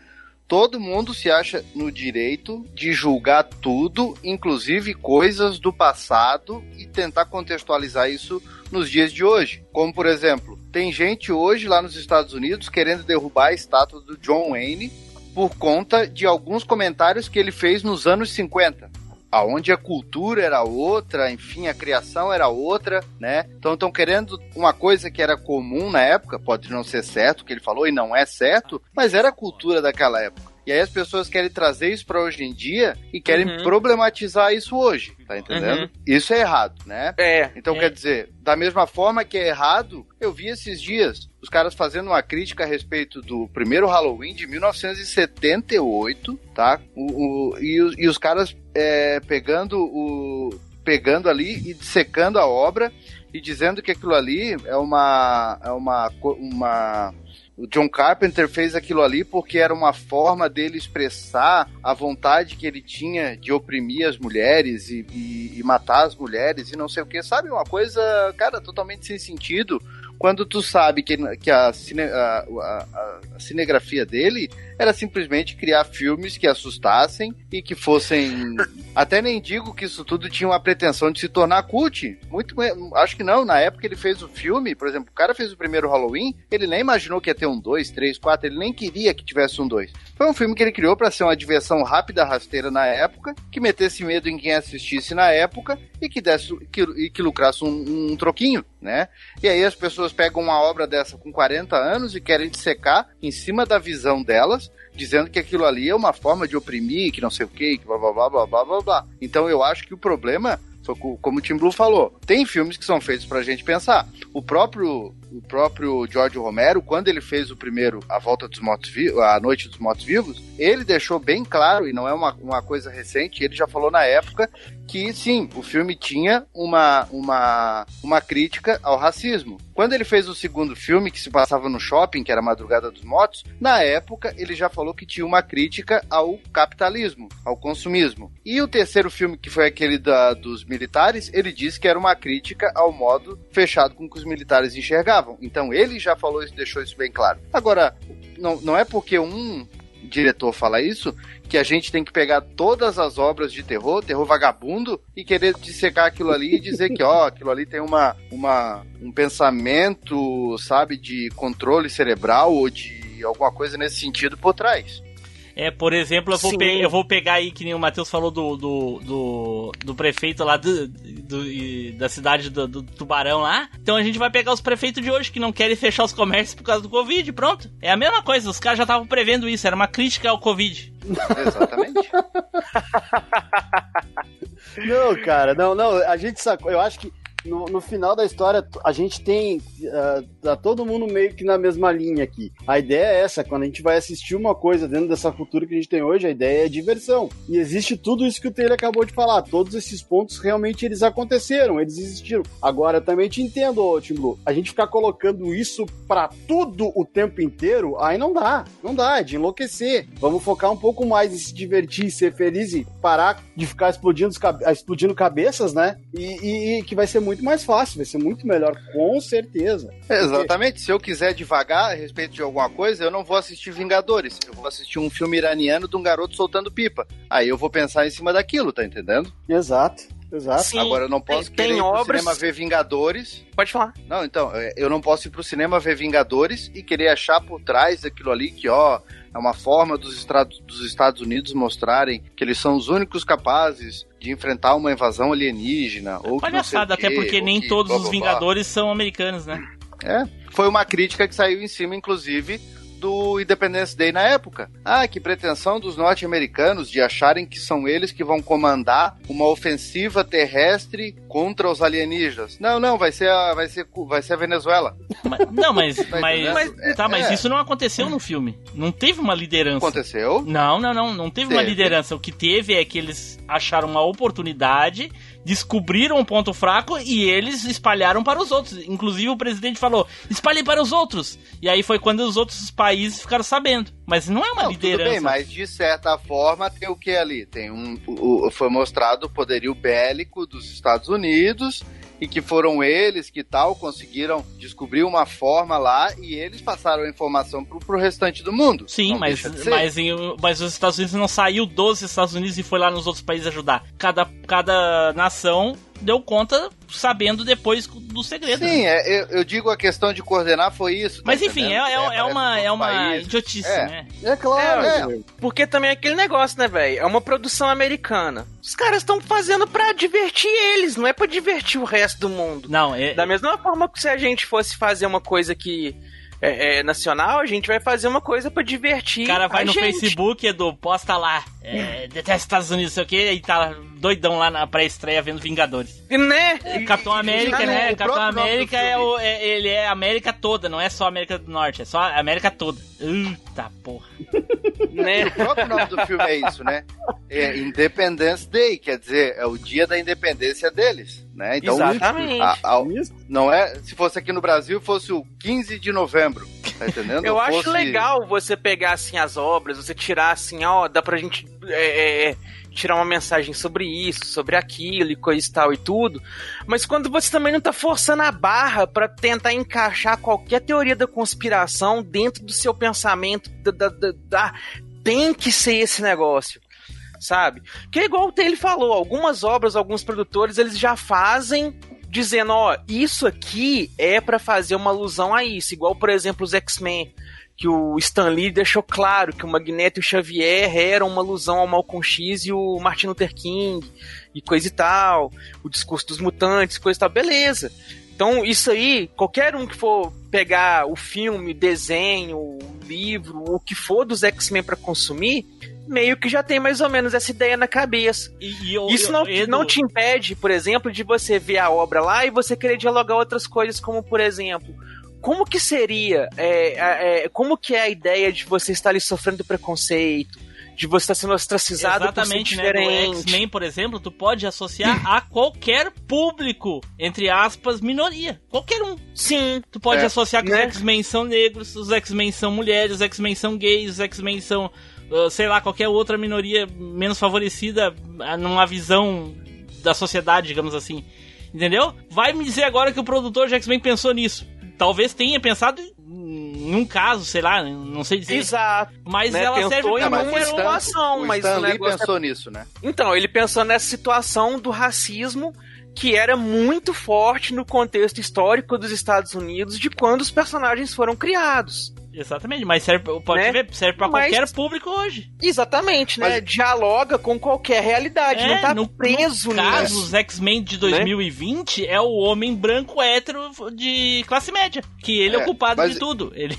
todo mundo se acha no direito de julgar tudo, inclusive coisas do passado, e tentar contextualizar isso nos dias de hoje. Como, por exemplo, tem gente hoje lá nos Estados Unidos querendo derrubar a estátua do John Wayne por conta de alguns comentários que ele fez nos anos 50. Aonde a cultura era outra, enfim, a criação era outra, né? Então estão querendo uma coisa que era comum na época, pode não ser certo o que ele falou e não é certo, mas era a cultura daquela época. E aí as pessoas querem trazer isso para hoje em dia e querem Uhum. problematizar isso hoje, tá entendendo? Uhum. Isso é errado, né? É. Então, É. quer dizer, da mesma forma que é errado, eu vi esses dias os caras fazendo uma crítica a respeito do primeiro Halloween de 1978, tá? O, o- e, os, e os caras é, pegando o. pegando ali e secando a obra e dizendo que aquilo ali é uma. é uma. uma o John Carpenter fez aquilo ali porque era uma forma dele expressar a vontade que ele tinha de oprimir as mulheres e, e- e matar as mulheres e não sei o que. Sabe, uma coisa, cara, totalmente sem sentido. Quando tu sabe que, que a, cine- a- a- a cinegrafia dele era simplesmente criar filmes que assustassem e que fossem. Até nem digo que isso tudo tinha uma pretensão de se tornar cult. Muito, acho que não. Na época ele fez o filme, por exemplo, o cara fez o primeiro Halloween, ele nem imaginou que ia ter um 2, 3, 4, ele nem queria que tivesse um 2. Foi um filme que ele criou para ser uma diversão rápida, rasteira na época, que metesse medo em quem assistisse na época e que desse que, e que lucrasse um, um troquinho, né? E aí as pessoas pegam uma obra dessa com 40 anos e querem secar em cima da visão delas dizendo que aquilo ali é uma forma de oprimir, que não sei o que, que blá blá blá blá blá blá blá. Então eu acho que o problema como o Tim Blue falou, tem filmes que são feitos pra gente pensar. O próprio o próprio George Romero, quando ele fez o primeiro A Volta dos Mortos Vivos, A Noite dos Mortos Vivos, ele deixou bem claro, e não é uma, uma coisa recente, ele já falou na época que sim, o filme tinha uma, uma, uma crítica ao racismo. Quando ele fez o segundo filme, que se passava no shopping, que era Madrugada dos Mortos, na época ele já falou que tinha uma crítica ao capitalismo, ao consumismo. E o terceiro filme, que foi aquele da, dos militares, ele disse que era uma crítica ao modo fechado com que os militares enxergavam então ele já falou isso, deixou isso bem claro. Agora, não, não é porque um diretor fala isso que a gente tem que pegar todas as obras de terror, terror vagabundo, e querer dissecar aquilo ali e dizer que, ó, aquilo ali tem uma, uma, um pensamento, sabe, de controle cerebral ou de alguma coisa nesse sentido por trás. É, por exemplo, eu vou, pe eu vou pegar aí, que nem o Matheus falou do, do, do, do prefeito lá do, do, da cidade do, do, Tubarão lá. Então a gente vai pegar os prefeitos de hoje que não querem fechar os comércios por causa do Covid, pronto. É a mesma coisa, os caras já estavam prevendo isso, era uma crítica ao Covid. Exatamente. não, cara, não, não, a gente sacou, eu acho que no, no, final da história, a gente tem. Uh, tá todo mundo meio que na mesma linha aqui. A ideia é essa: quando a gente vai assistir uma coisa dentro dessa cultura que a gente tem hoje, a ideia é diversão. E existe tudo isso que o Taylor acabou de falar. Todos esses pontos realmente eles aconteceram, eles existiram. Agora, eu também te entendo, Tim Blue. A gente ficar colocando isso para tudo o tempo inteiro, aí não dá. Não dá, é de enlouquecer. Vamos focar um pouco mais em se divertir, ser feliz e parar de ficar explodindo, explodindo cabeças, né? E, e, e que vai ser muito muito mais fácil, vai ser muito melhor, com certeza. Exatamente. Porque... Se eu quiser devagar a respeito de alguma coisa, eu não vou assistir Vingadores. Eu vou assistir um filme iraniano de um garoto soltando pipa. Aí eu vou pensar em cima daquilo, tá entendendo? Exato. Exato. Sim, Agora eu não posso tem, querer tem ir obras... pro cinema ver Vingadores. Pode falar. Não, então, é, eu não posso ir pro cinema ver Vingadores e querer achar por trás daquilo ali que, ó, é uma forma dos Estados, dos Estados Unidos mostrarem que eles são os únicos capazes de enfrentar uma invasão alienígena. Ou Palhaçada, até porque nem que, todos blá, blá, os Vingadores blá. são americanos, né? É. Foi uma crítica que saiu em cima, inclusive, do Independence Day na época. Ah, que pretensão dos norte-americanos de acharem que são eles que vão comandar uma ofensiva terrestre contra os alienígenas. Não, não, vai ser a, vai ser, vai ser a Venezuela. Mas, não, mas, tá mas, mas, tá, mas é. isso não aconteceu no filme. Não teve uma liderança. Aconteceu? Não, não, não, não teve, teve. uma liderança. O que teve é que eles acharam uma oportunidade descobriram um ponto fraco e eles espalharam para os outros. Inclusive o presidente falou: espalhe para os outros. E aí foi quando os outros países ficaram sabendo. Mas não é uma não, liderança. Tudo bem, mas de certa forma tem o que ali? Tem um. O, foi mostrado o poderio bélico dos Estados Unidos e que foram eles que tal conseguiram descobrir uma forma lá e eles passaram a informação pro, pro restante do mundo. Sim, mas, mas, em, mas os Estados Unidos não saiu dos Estados Unidos e foi lá nos outros países ajudar. Cada, cada nação deu conta sabendo depois do segredo. Sim, né? é, eu, eu, digo a questão de coordenar foi isso. Tá Mas enfim, é, é, é, é uma, é uma idiotice, é. né? É claro. É, porque também é aquele negócio, né, velho? É uma produção americana. Os caras estão fazendo para divertir eles, não é para divertir o resto do mundo. Não, é. Da mesma forma que se a gente fosse fazer uma coisa que é, é, nacional, a gente vai fazer uma coisa para divertir. O cara vai no gente. Facebook, Edu, posta lá. É, detesta Estados Unidos, sei o que, e tá doidão lá na pré-estreia vendo Vingadores. Né? Capitão América, né? Capitão América é, o, é, ele é a América toda, não é só a América do Norte, é só a América toda. Eita porra. né? O próprio nome do filme é isso, né? É Independence Day, quer dizer, é o dia da independência deles. Né? Então, Exatamente. A, a, não é, se fosse aqui no Brasil, fosse o 15 de novembro. Tá entendendo? Eu acho Fosse- legal você pegar assim as obras, você tirar assim, ó, dá pra gente é, é, tirar uma mensagem sobre isso, sobre aquilo e coisa e tal e tudo. Mas quando você também não tá forçando a barra pra tentar encaixar qualquer teoria da conspiração dentro do seu pensamento, da, da- da- da- tem que ser esse negócio. Sabe? Que é igual ele falou, algumas obras, alguns produtores, eles já fazem dizendo, ó, isso aqui é pra fazer uma alusão a isso, igual por exemplo os X-Men, que o Stan Lee deixou claro que o Magneto e o Xavier eram uma alusão ao Malcolm X e o Martin Luther King e coisa e tal, o discurso dos mutantes, coisa e tal, beleza. Então, isso aí, qualquer um que for pegar o filme, desenho, o livro, o que for dos X-Men pra consumir, meio que já tem mais ou menos essa ideia na cabeça. E, e eu- Isso eu- não, Edu, não te impede, por exemplo, de você ver a obra lá e você querer dialogar outras coisas, como por exemplo, como que seria, é, é, como que é a ideia de você estar ali sofrendo preconceito, de você estar sendo ostracizado Exatamente, por né? ser Do diferente. X-Men, por exemplo, tu pode associar a qualquer público, entre aspas, minoria. Qualquer um. Sim, Tu pode É, associar que né? os X-Men são negros, os X-Men são mulheres, os X-Men são gays, os X-Men são, sei lá, qualquer outra minoria menos favorecida ah, numa visão da sociedade, digamos assim. Entendeu? Vai me dizer agora que o produtor de X-Men pensou nisso. Talvez tenha pensado em um caso, sei lá, não sei dizer. exato. Mas né? ela Tentou serve em pra É, mas qualquer o. Stan- ação, o mas Stan o Lee é- pensou nisso, né? Então, ele pensou nessa situação do racismo que era muito forte no contexto histórico dos Estados Unidos de quando os personagens foram criados. Exatamente, mas serve, pode Né? ver, serve pra Mas- qualquer público hoje. Exatamente, né? Mas- Dialoga com qualquer realidade, não tá É, no, preso no caso, nisso. os X-Men de 2020 é o homem branco hétero de classe média. Que ele é, É, o culpado mas- de tudo. Ele...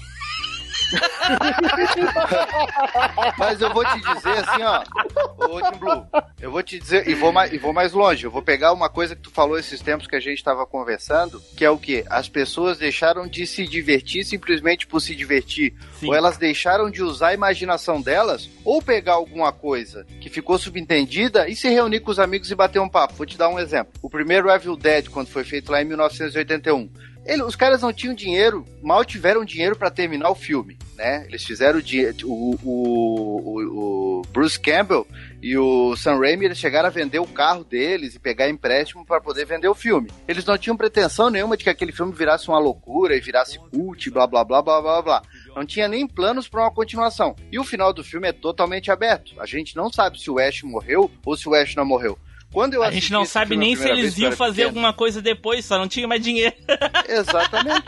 Mas eu vou te dizer assim, ó, ô Tim Blue, eu vou te dizer, e vou, mais, e vou mais longe, eu vou pegar uma coisa que tu falou esses tempos que a gente estava conversando, que é o quê? As pessoas deixaram de se divertir simplesmente por se divertir, Sim. ou elas deixaram de usar a imaginação delas, ou pegar alguma coisa que ficou subentendida e se reunir com os amigos e bater um papo. Vou te dar um exemplo. O primeiro Evil Dead, quando foi feito lá em 1981, ele- os caras não tinham dinheiro, mal tiveram dinheiro pra terminar o filme, né? Eles fizeram o, o, o, Bruce Campbell e o Sam Raimi, eles chegaram a vender o carro deles e pegar empréstimo pra poder vender o filme. Eles não tinham pretensão nenhuma de que aquele filme virasse uma loucura e virasse cult, blá blá blá blá blá blá. Não tinha nem planos pra uma continuação. E o final do filme é totalmente aberto. A gente não sabe se o Ash morreu ou se o Ash não morreu. Quando eu A gente não sabe nem se eles iam fazer pequeno, alguma coisa depois, só não tinha mais dinheiro. Exatamente.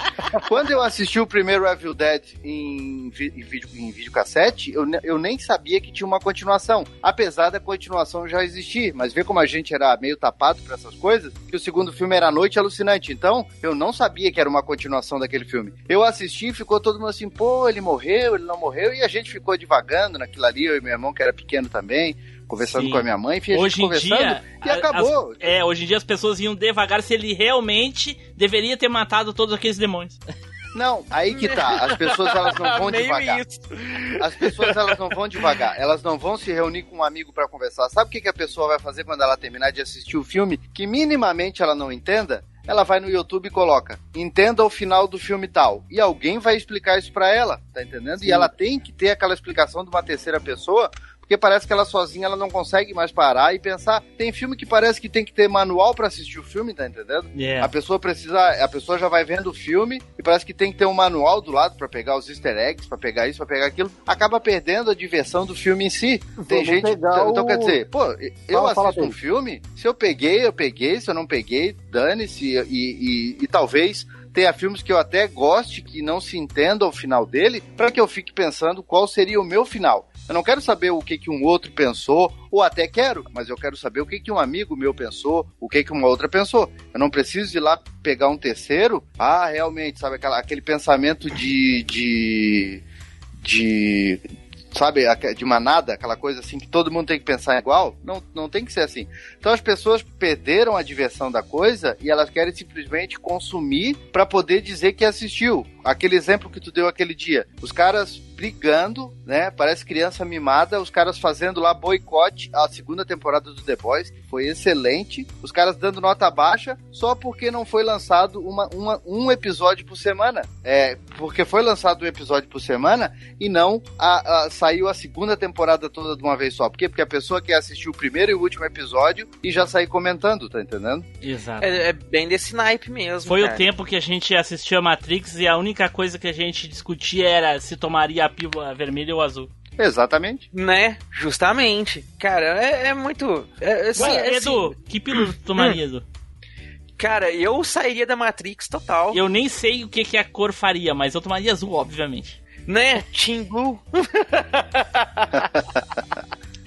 Quando eu assisti o primeiro Evil Dead em, vídeo, em videocassete, eu, eu nem sabia que tinha uma continuação. Apesar da continuação já existir. Mas vê como a gente era meio tapado pra essas coisas, que o segundo filme era Noite Alucinante. Então, eu não sabia que era uma continuação daquele filme. Eu assisti e ficou todo mundo assim, pô, ele morreu, ele não morreu. E a gente ficou divagando naquilo ali, eu e meu irmão, que era pequeno também, conversando Sim. com a minha mãe. Enfim, a gente Hoje em conversando dia. e a- acabou. as- é, hoje em dia as pessoas iam devagar se ele realmente deveria ter matado todos aqueles demônios. Não, aí que tá. As pessoas elas não vão devagar. isso. As pessoas elas não vão devagar, elas não vão se reunir com um amigo pra conversar. Sabe o que, que a pessoa vai fazer quando ela terminar de assistir o filme que minimamente ela não entenda? Ela vai no YouTube e coloca, entenda o final do filme tal. E alguém vai explicar isso pra ela, tá entendendo? E ela tem que ter aquela explicação de uma terceira pessoa, porque parece que ela sozinha ela não consegue mais parar e pensar. Tem filme que parece que tem que ter manual pra assistir o filme, tá entendendo? É. A pessoa precisa, a pessoa já vai vendo o filme e parece que tem que ter um manual do lado pra pegar os easter eggs, pra pegar isso, pra pegar aquilo, acaba perdendo a diversão do filme em si. Tem Vamos gente, pegar então o- quer dizer, pô, eu Fala, fala, assisto um Pedro. filme, se eu peguei, eu peguei, se eu não peguei, dane-se e, e, e talvez tenha filmes que eu até goste que não se entenda o final dele, pra que eu fique pensando qual seria o meu final. Eu não quero saber o que, que um outro pensou, ou até quero, mas eu quero saber o que, que um amigo meu pensou, o que, que uma outra pensou. Eu não preciso ir lá pegar um terceiro. Ah, realmente, sabe, aquela, aquele pensamento de. de. de sabe, de manada, aquela coisa assim que todo mundo tem que pensar igual, não, não tem que ser assim. Então as pessoas perderam a diversão da coisa e elas querem simplesmente consumir pra poder dizer que assistiu. Aquele exemplo que tu deu aquele dia, os caras brigando, né? Parece criança mimada, os caras fazendo lá boicote à segunda temporada do The Boys, que foi excelente. Os caras dando nota baixa só porque não foi lançado uma, uma- um episódio por semana. É, porque foi lançado um episódio por semana e não a, a- saiu a segunda temporada toda de uma vez só. Por quê? Porque a pessoa quer assistir o primeiro e o último episódio e já sair comentando, tá entendendo? Exato. É, é bem desse naipe mesmo. Foi cara. o tempo que a gente assistia Matrix e a única coisa que a gente discutia era se tomaria a pílula vermelha ou azul. Exatamente. Né? Justamente. Cara, é, é muito. É, assim, Ué, é Edu, assim, que pílula tu tomaria, Edu? Cara, eu sairia da Matrix total. Eu nem sei o que, que a cor faria, mas eu tomaria azul, obviamente. Né? Team Blue.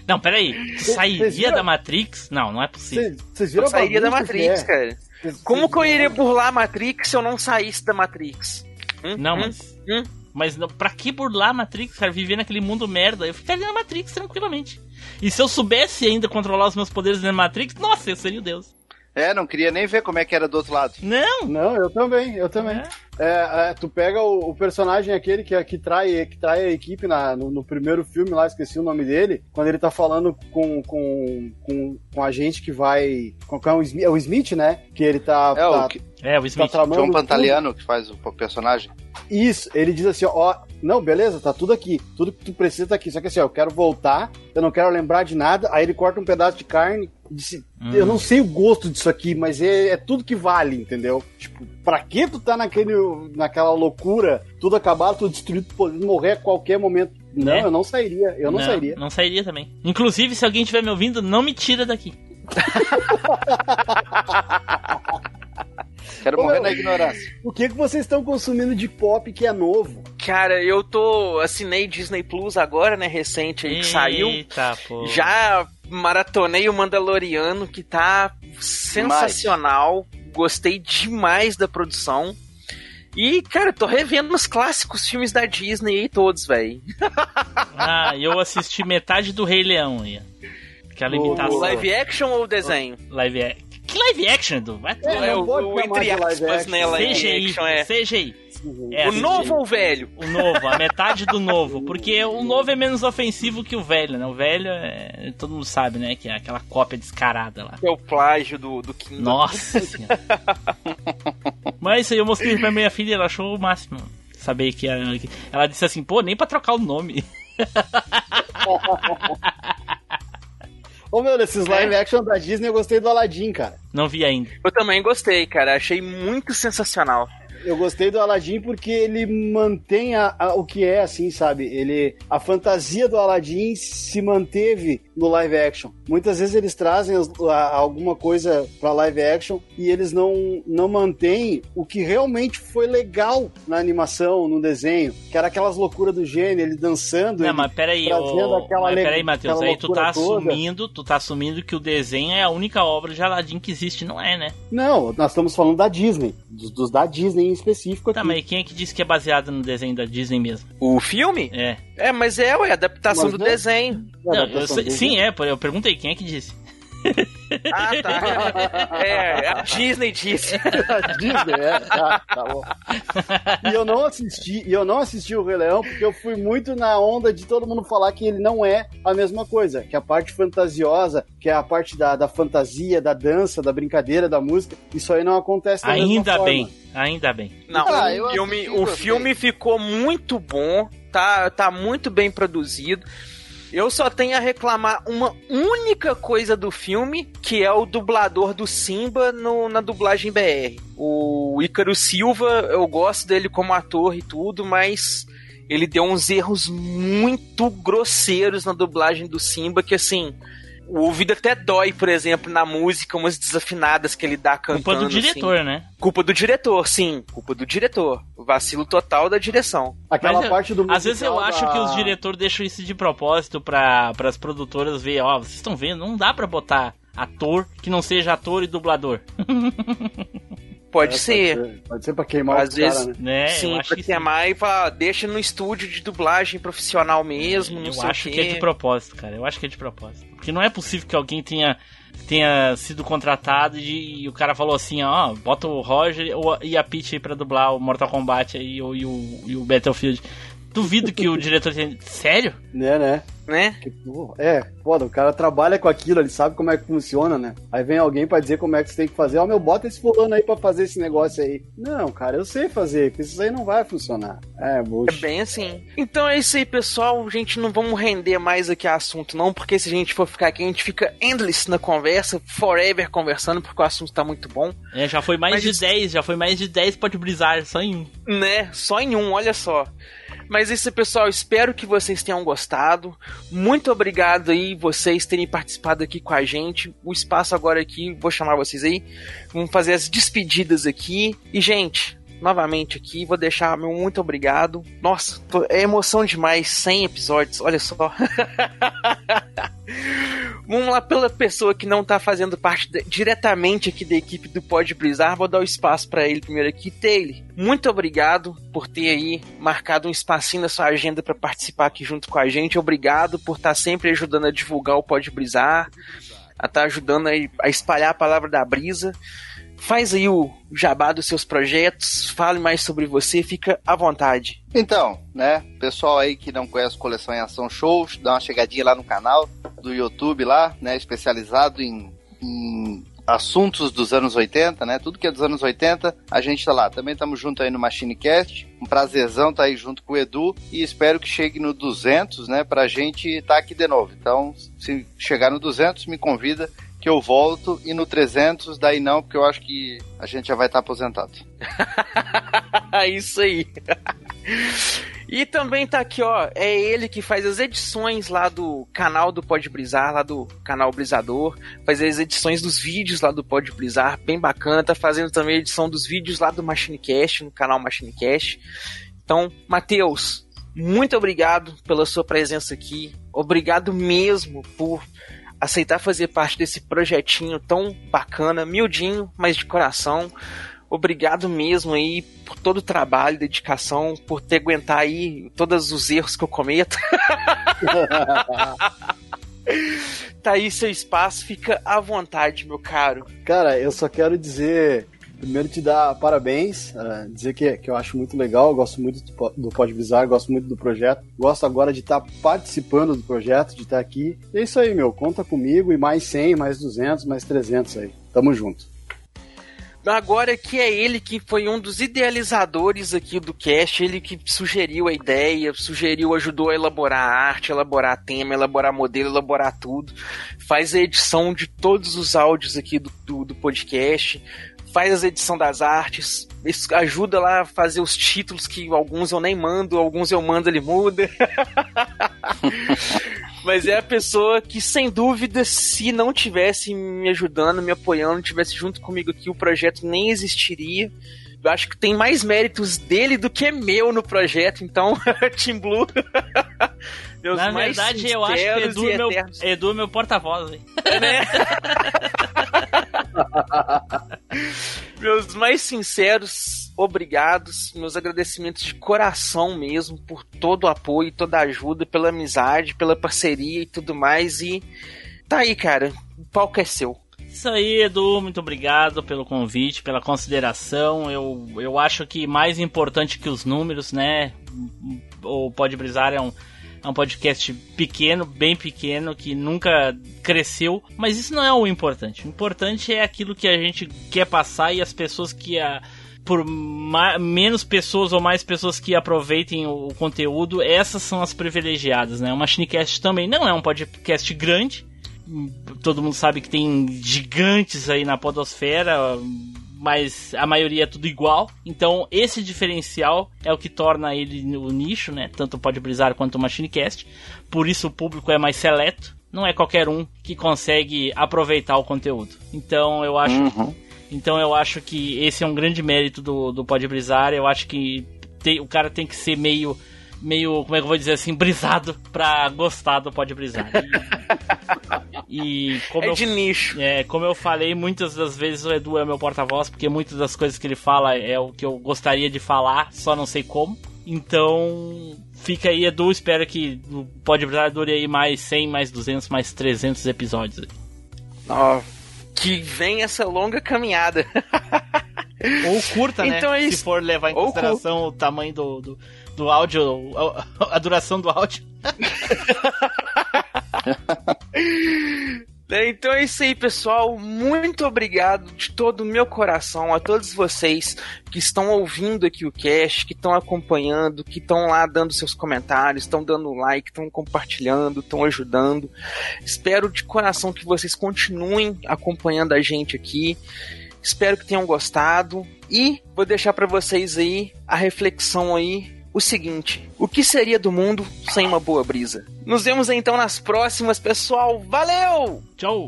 Não, peraí. Tu sairia da Matrix? Não, não é possível. Vocês viram Eu sairia da que Matrix, é? cara. Como que eu iria burlar a Matrix se eu não saísse da Matrix? Hum? Não, Hum? mas. Hum? Mas não- pra que burlar a Matrix, cara? Viver naquele mundo merda? Eu ficaria na Matrix tranquilamente. E se eu soubesse ainda controlar os meus poderes na Matrix, nossa, eu seria o Deus. É, não queria nem ver como é que era do outro lado. Não! Não, eu também, eu também. É, é, tu pega o, o personagem aquele que, que, trai, que trai a equipe na, no, no primeiro filme lá, esqueci o nome dele, quando ele tá falando com, com, com, com a gente que vai. Com, com o, Smith, é o Smith, né? Que ele tá. É, tá- o que- É, o tá Smith. João tudo. Pantaleano que faz o personagem. Isso, ele diz assim, ó, não, beleza, tá tudo aqui, tudo que tu precisa tá aqui, só que assim, ó, eu quero voltar, eu não quero lembrar de nada, aí ele corta um pedaço de carne disse, Hum. eu não sei o gosto disso aqui, mas é, é tudo que vale, entendeu? Tipo, pra que tu tá naquele, naquela loucura, tudo acabado, tudo destruído, podendo morrer a qualquer momento? Não, Né? eu não sairia, eu não, sairia. Não sairia também. Inclusive, se alguém estiver me ouvindo, não me tira daqui. Quero Ô, morrer meu. na ignorância. O que que vocês estão consumindo de pop que é novo? Cara, eu tô. Assinei Disney Plus agora, né? Recente aí que saiu. Eita, pô. Já maratonei o Mandaloriano, que tá sensacional. Gostei demais da produção. E, cara, tô revendo os clássicos filmes da Disney aí todos, velho. Ah, eu assisti metade do Rei Leão aí. Aquela Boa, imitação. O live action ou desenho? Live ac- Que live action, Edu? Vai É, É, não o, pode o chamar entre aspas, action. né? Live CGI. é. CGI. É, o CGI. novo ou o velho? O novo, a metade do novo. Porque o novo é menos ofensivo que o velho, né? O velho é. Todo mundo sabe, né? Que é aquela cópia descarada lá. É o plágio do, do Kingdom. Nossa senhora. Mas isso aí eu mostrei pra minha filha, ela achou o máximo. Saber que ela, ela disse assim, pô, nem pra trocar o nome. Ô meu, desses live action da Disney eu gostei do Aladdin, cara. Não vi ainda. Eu também gostei, cara. Achei muito sensacional. Eu gostei do Aladdin porque ele mantém a- a- o que é, assim, sabe? Ele, a fantasia do Aladdin se manteve no live action. Muitas vezes eles trazem as- a- alguma coisa pra live action e eles não, não mantêm o que realmente foi legal na animação, no desenho, que era aquelas loucuras do gênio, ele dançando. Não, ele- mas peraí, trazendo ô, aquela mas peraí, Matheus, aí tu tá toda. assumindo, tu tá assumindo que o desenho é a única obra de Aladdin que existe, não é, né? Não, nós estamos falando da Disney, dos, dos da Disney específico aqui. Tá, mas quem é que disse que é baseado no desenho da Disney mesmo? O filme? É. É, mas é, ué, adaptação Mas do não- desenho. É, Não, adaptação sei- sim, é, pô, eu perguntei quem é que disse. Ah, tá. É, a Disney disse. Disney, é. Tá, tá bom. E eu não assisti, e eu não assisti o Rei Leão porque eu fui muito na onda de todo mundo falar que ele não é a mesma coisa, que a parte fantasiosa, que é a parte da, da fantasia, da dança, da brincadeira, da música, isso aí não acontece da mesma Ainda forma. bem, ainda bem. Não, Ah, o eu filme, assisti, o filme ficou muito bom, tá, tá muito bem produzido. Eu só tenho a reclamar uma única coisa do filme, que é o dublador do Simba no- na dublagem BR. O Ícaro Silva, eu gosto dele como ator e tudo, mas ele deu uns erros muito grosseiros na dublagem do Simba, que assim, o ouvido até dói, por exemplo, na música, umas desafinadas que ele dá cantando. Culpa do assim. diretor, né? Culpa do diretor, sim. Culpa do diretor. Vacilo total da direção. Aquela Mas eu- parte do Às vezes eu musical acho da- que os diretores deixam isso de propósito para as produtoras ver, ó, vocês estão vendo, não dá pra botar ator que não seja ator e dublador, Pode É, ser. Pode ser pra queimar Às vezes- né? né? sim, eu acho pra que sim. queimar e falar, deixa no estúdio de dublagem profissional mesmo, não Eu sei acho o que é de propósito, cara. Eu acho que é de propósito. Porque não é possível que alguém tenha, tenha sido contratado e, e o cara falou assim, ó, bota o Roger e a Peach aí pra dublar o Mortal Kombat aí, ou, e, o, e o Battlefield. Duvido que o diretor tenha. Sério? Né, né? Né? É, foda, o cara trabalha com aquilo, ele sabe como é que funciona, né? Aí vem alguém pra dizer como é que você tem que fazer. Ó, meu, bota esse fulano aí pra fazer esse negócio aí. Não, cara, eu sei fazer, porque isso aí não vai funcionar. É, É bullshit. bem assim. Então é isso aí, pessoal. Gente, não vamos render mais aqui assunto, não, porque se a gente for ficar aqui, a gente fica endless na conversa, forever conversando, porque o assunto tá muito bom. É, já foi mais Mas de isso- 10, já foi mais de 10 pode brisar, só em um. Né? Só em um, olha só. Mas isso, pessoal, espero que vocês tenham gostado. Muito obrigado aí vocês terem participado aqui com a gente. O espaço agora aqui, vou chamar vocês aí. Vamos fazer as despedidas aqui. E, gente, novamente aqui, vou deixar meu muito obrigado. Nossa, tô- é emoção demais, 100 episódios, olha só. Vamos lá pela pessoa que não tá fazendo parte de- diretamente aqui da equipe do Pode Brisar, vou dar o espaço para ele primeiro aqui. Taylor, muito obrigado por ter aí marcado um espacinho na sua agenda para participar aqui junto com a gente. Obrigado por estar sempre ajudando a divulgar o Pode Brisar, a estar ajudando aí a espalhar a palavra da brisa. Faz aí o jabá dos seus projetos, fale mais sobre você, fica à vontade. Então, né, pessoal aí que não conhece Coleção em Ação Shows, dá uma chegadinha lá no canal do YouTube lá, né, especializado em, em assuntos dos anos 80, né, tudo que é dos anos 80, a gente tá lá. Também estamos junto aí no MachineCast, um prazerzão tá aí junto com o Edu e espero que chegue no 200, né, pra gente estar tá aqui de novo. Então, se chegar no 200, me convida que eu volto e no 300 daí não, porque eu acho que a gente já vai estar aposentado. Isso aí. E também tá aqui, ó, é ele que faz as edições lá do canal do Pode Brisar, lá do canal Brisador, faz as edições dos vídeos lá do Pode Brisar, bem bacana, tá fazendo também a edição dos vídeos lá do MachineCast, no canal MachineCast. Então, Matheus, muito obrigado pela sua presença aqui, obrigado mesmo por aceitar fazer parte desse projetinho tão bacana, miudinho, mas de coração. Obrigado mesmo aí por todo o trabalho, dedicação, por ter aguentar aí todos os erros que eu cometo. tá aí seu espaço, fica à vontade, meu caro. Cara, eu só quero dizer, primeiro te dar parabéns, uh, dizer que, que eu acho muito legal, gosto muito do, do Pode Bizarro, gosto muito do projeto, gosto agora de estar tá participando do projeto, de estar tá aqui. É isso aí, meu, conta comigo e mais 100, mais 200, mais 300 aí. Tamo junto. Agora que é ele que foi um dos idealizadores aqui do cast, ele que sugeriu a ideia, sugeriu, ajudou a elaborar a arte, elaborar tema, elaborar modelo, elaborar tudo. Faz a edição de todos os áudios aqui do, do, do podcast, faz a edição das artes, ajuda lá a fazer os títulos que alguns eu nem mando, alguns eu mando ele muda. Mas é a pessoa que, sem dúvida, se não tivesse me ajudando, me apoiando, tivesse junto comigo aqui, o projeto nem existiria. Eu acho que tem mais méritos dele do que meu no projeto, então, Team Blue. Meus Na verdade, eu acho que Edu é meu, Edu é meu porta-voz. Né? meus mais sinceros obrigados, meus agradecimentos de coração mesmo por todo o apoio, toda a ajuda, pela amizade, pela parceria e tudo mais. E tá aí, cara, o palco é seu. Isso aí, Edu, muito obrigado pelo convite, pela consideração. Eu, eu acho que mais importante que os números, né? O Pode Brisar é um, é um podcast pequeno, bem pequeno, que nunca cresceu, mas isso não é o importante. O importante é aquilo que a gente quer passar e as pessoas que a por menos pessoas ou mais pessoas que aproveitem o, o, conteúdo, essas são as privilegiadas, né? O Machinecast também não é um podcast grande. Todo mundo sabe que tem gigantes aí na podosfera, mas a maioria é tudo igual. Então, esse diferencial é o que torna ele o nicho, né? Tanto pode brisar quanto o Machinecast. Por isso o público é mais seleto. Não é qualquer um que consegue aproveitar o conteúdo. Então, eu acho uhum. Então eu acho que esse é um grande mérito do, do Pode Brisar. Eu acho que tem, o cara tem que ser meio. Meio, como é que eu vou dizer assim, brisado pra gostar do Pode Brisar. E, como é eu, de nicho. É, como eu falei, muitas das vezes o Edu é meu porta-voz, porque muitas das coisas que ele fala é o que eu gostaria de falar, só não sei como. Então, fica aí, Edu. Espero que o Pode Brisar dure aí mais 100, mais 200, mais 300 episódios. Ó, que vem essa longa caminhada. Ou curta, né? Então é Se for levar em consideração o tamanho do, do, do áudio, a, a duração do áudio. Então é isso aí, pessoal. Muito obrigado de todo o meu coração a todos vocês que estão ouvindo aqui o cast, que estão acompanhando, que estão lá dando seus comentários, estão dando like, estão compartilhando, estão ajudando. Espero de coração que vocês continuem acompanhando a gente aqui. Espero que tenham gostado e vou deixar para vocês aí a reflexão aí o seguinte: o que seria do mundo sem uma boa brisa? Nos vemos então nas próximas, pessoal. Valeu! Tchau!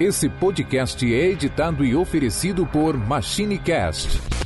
Esse podcast é editado e oferecido por MachineCast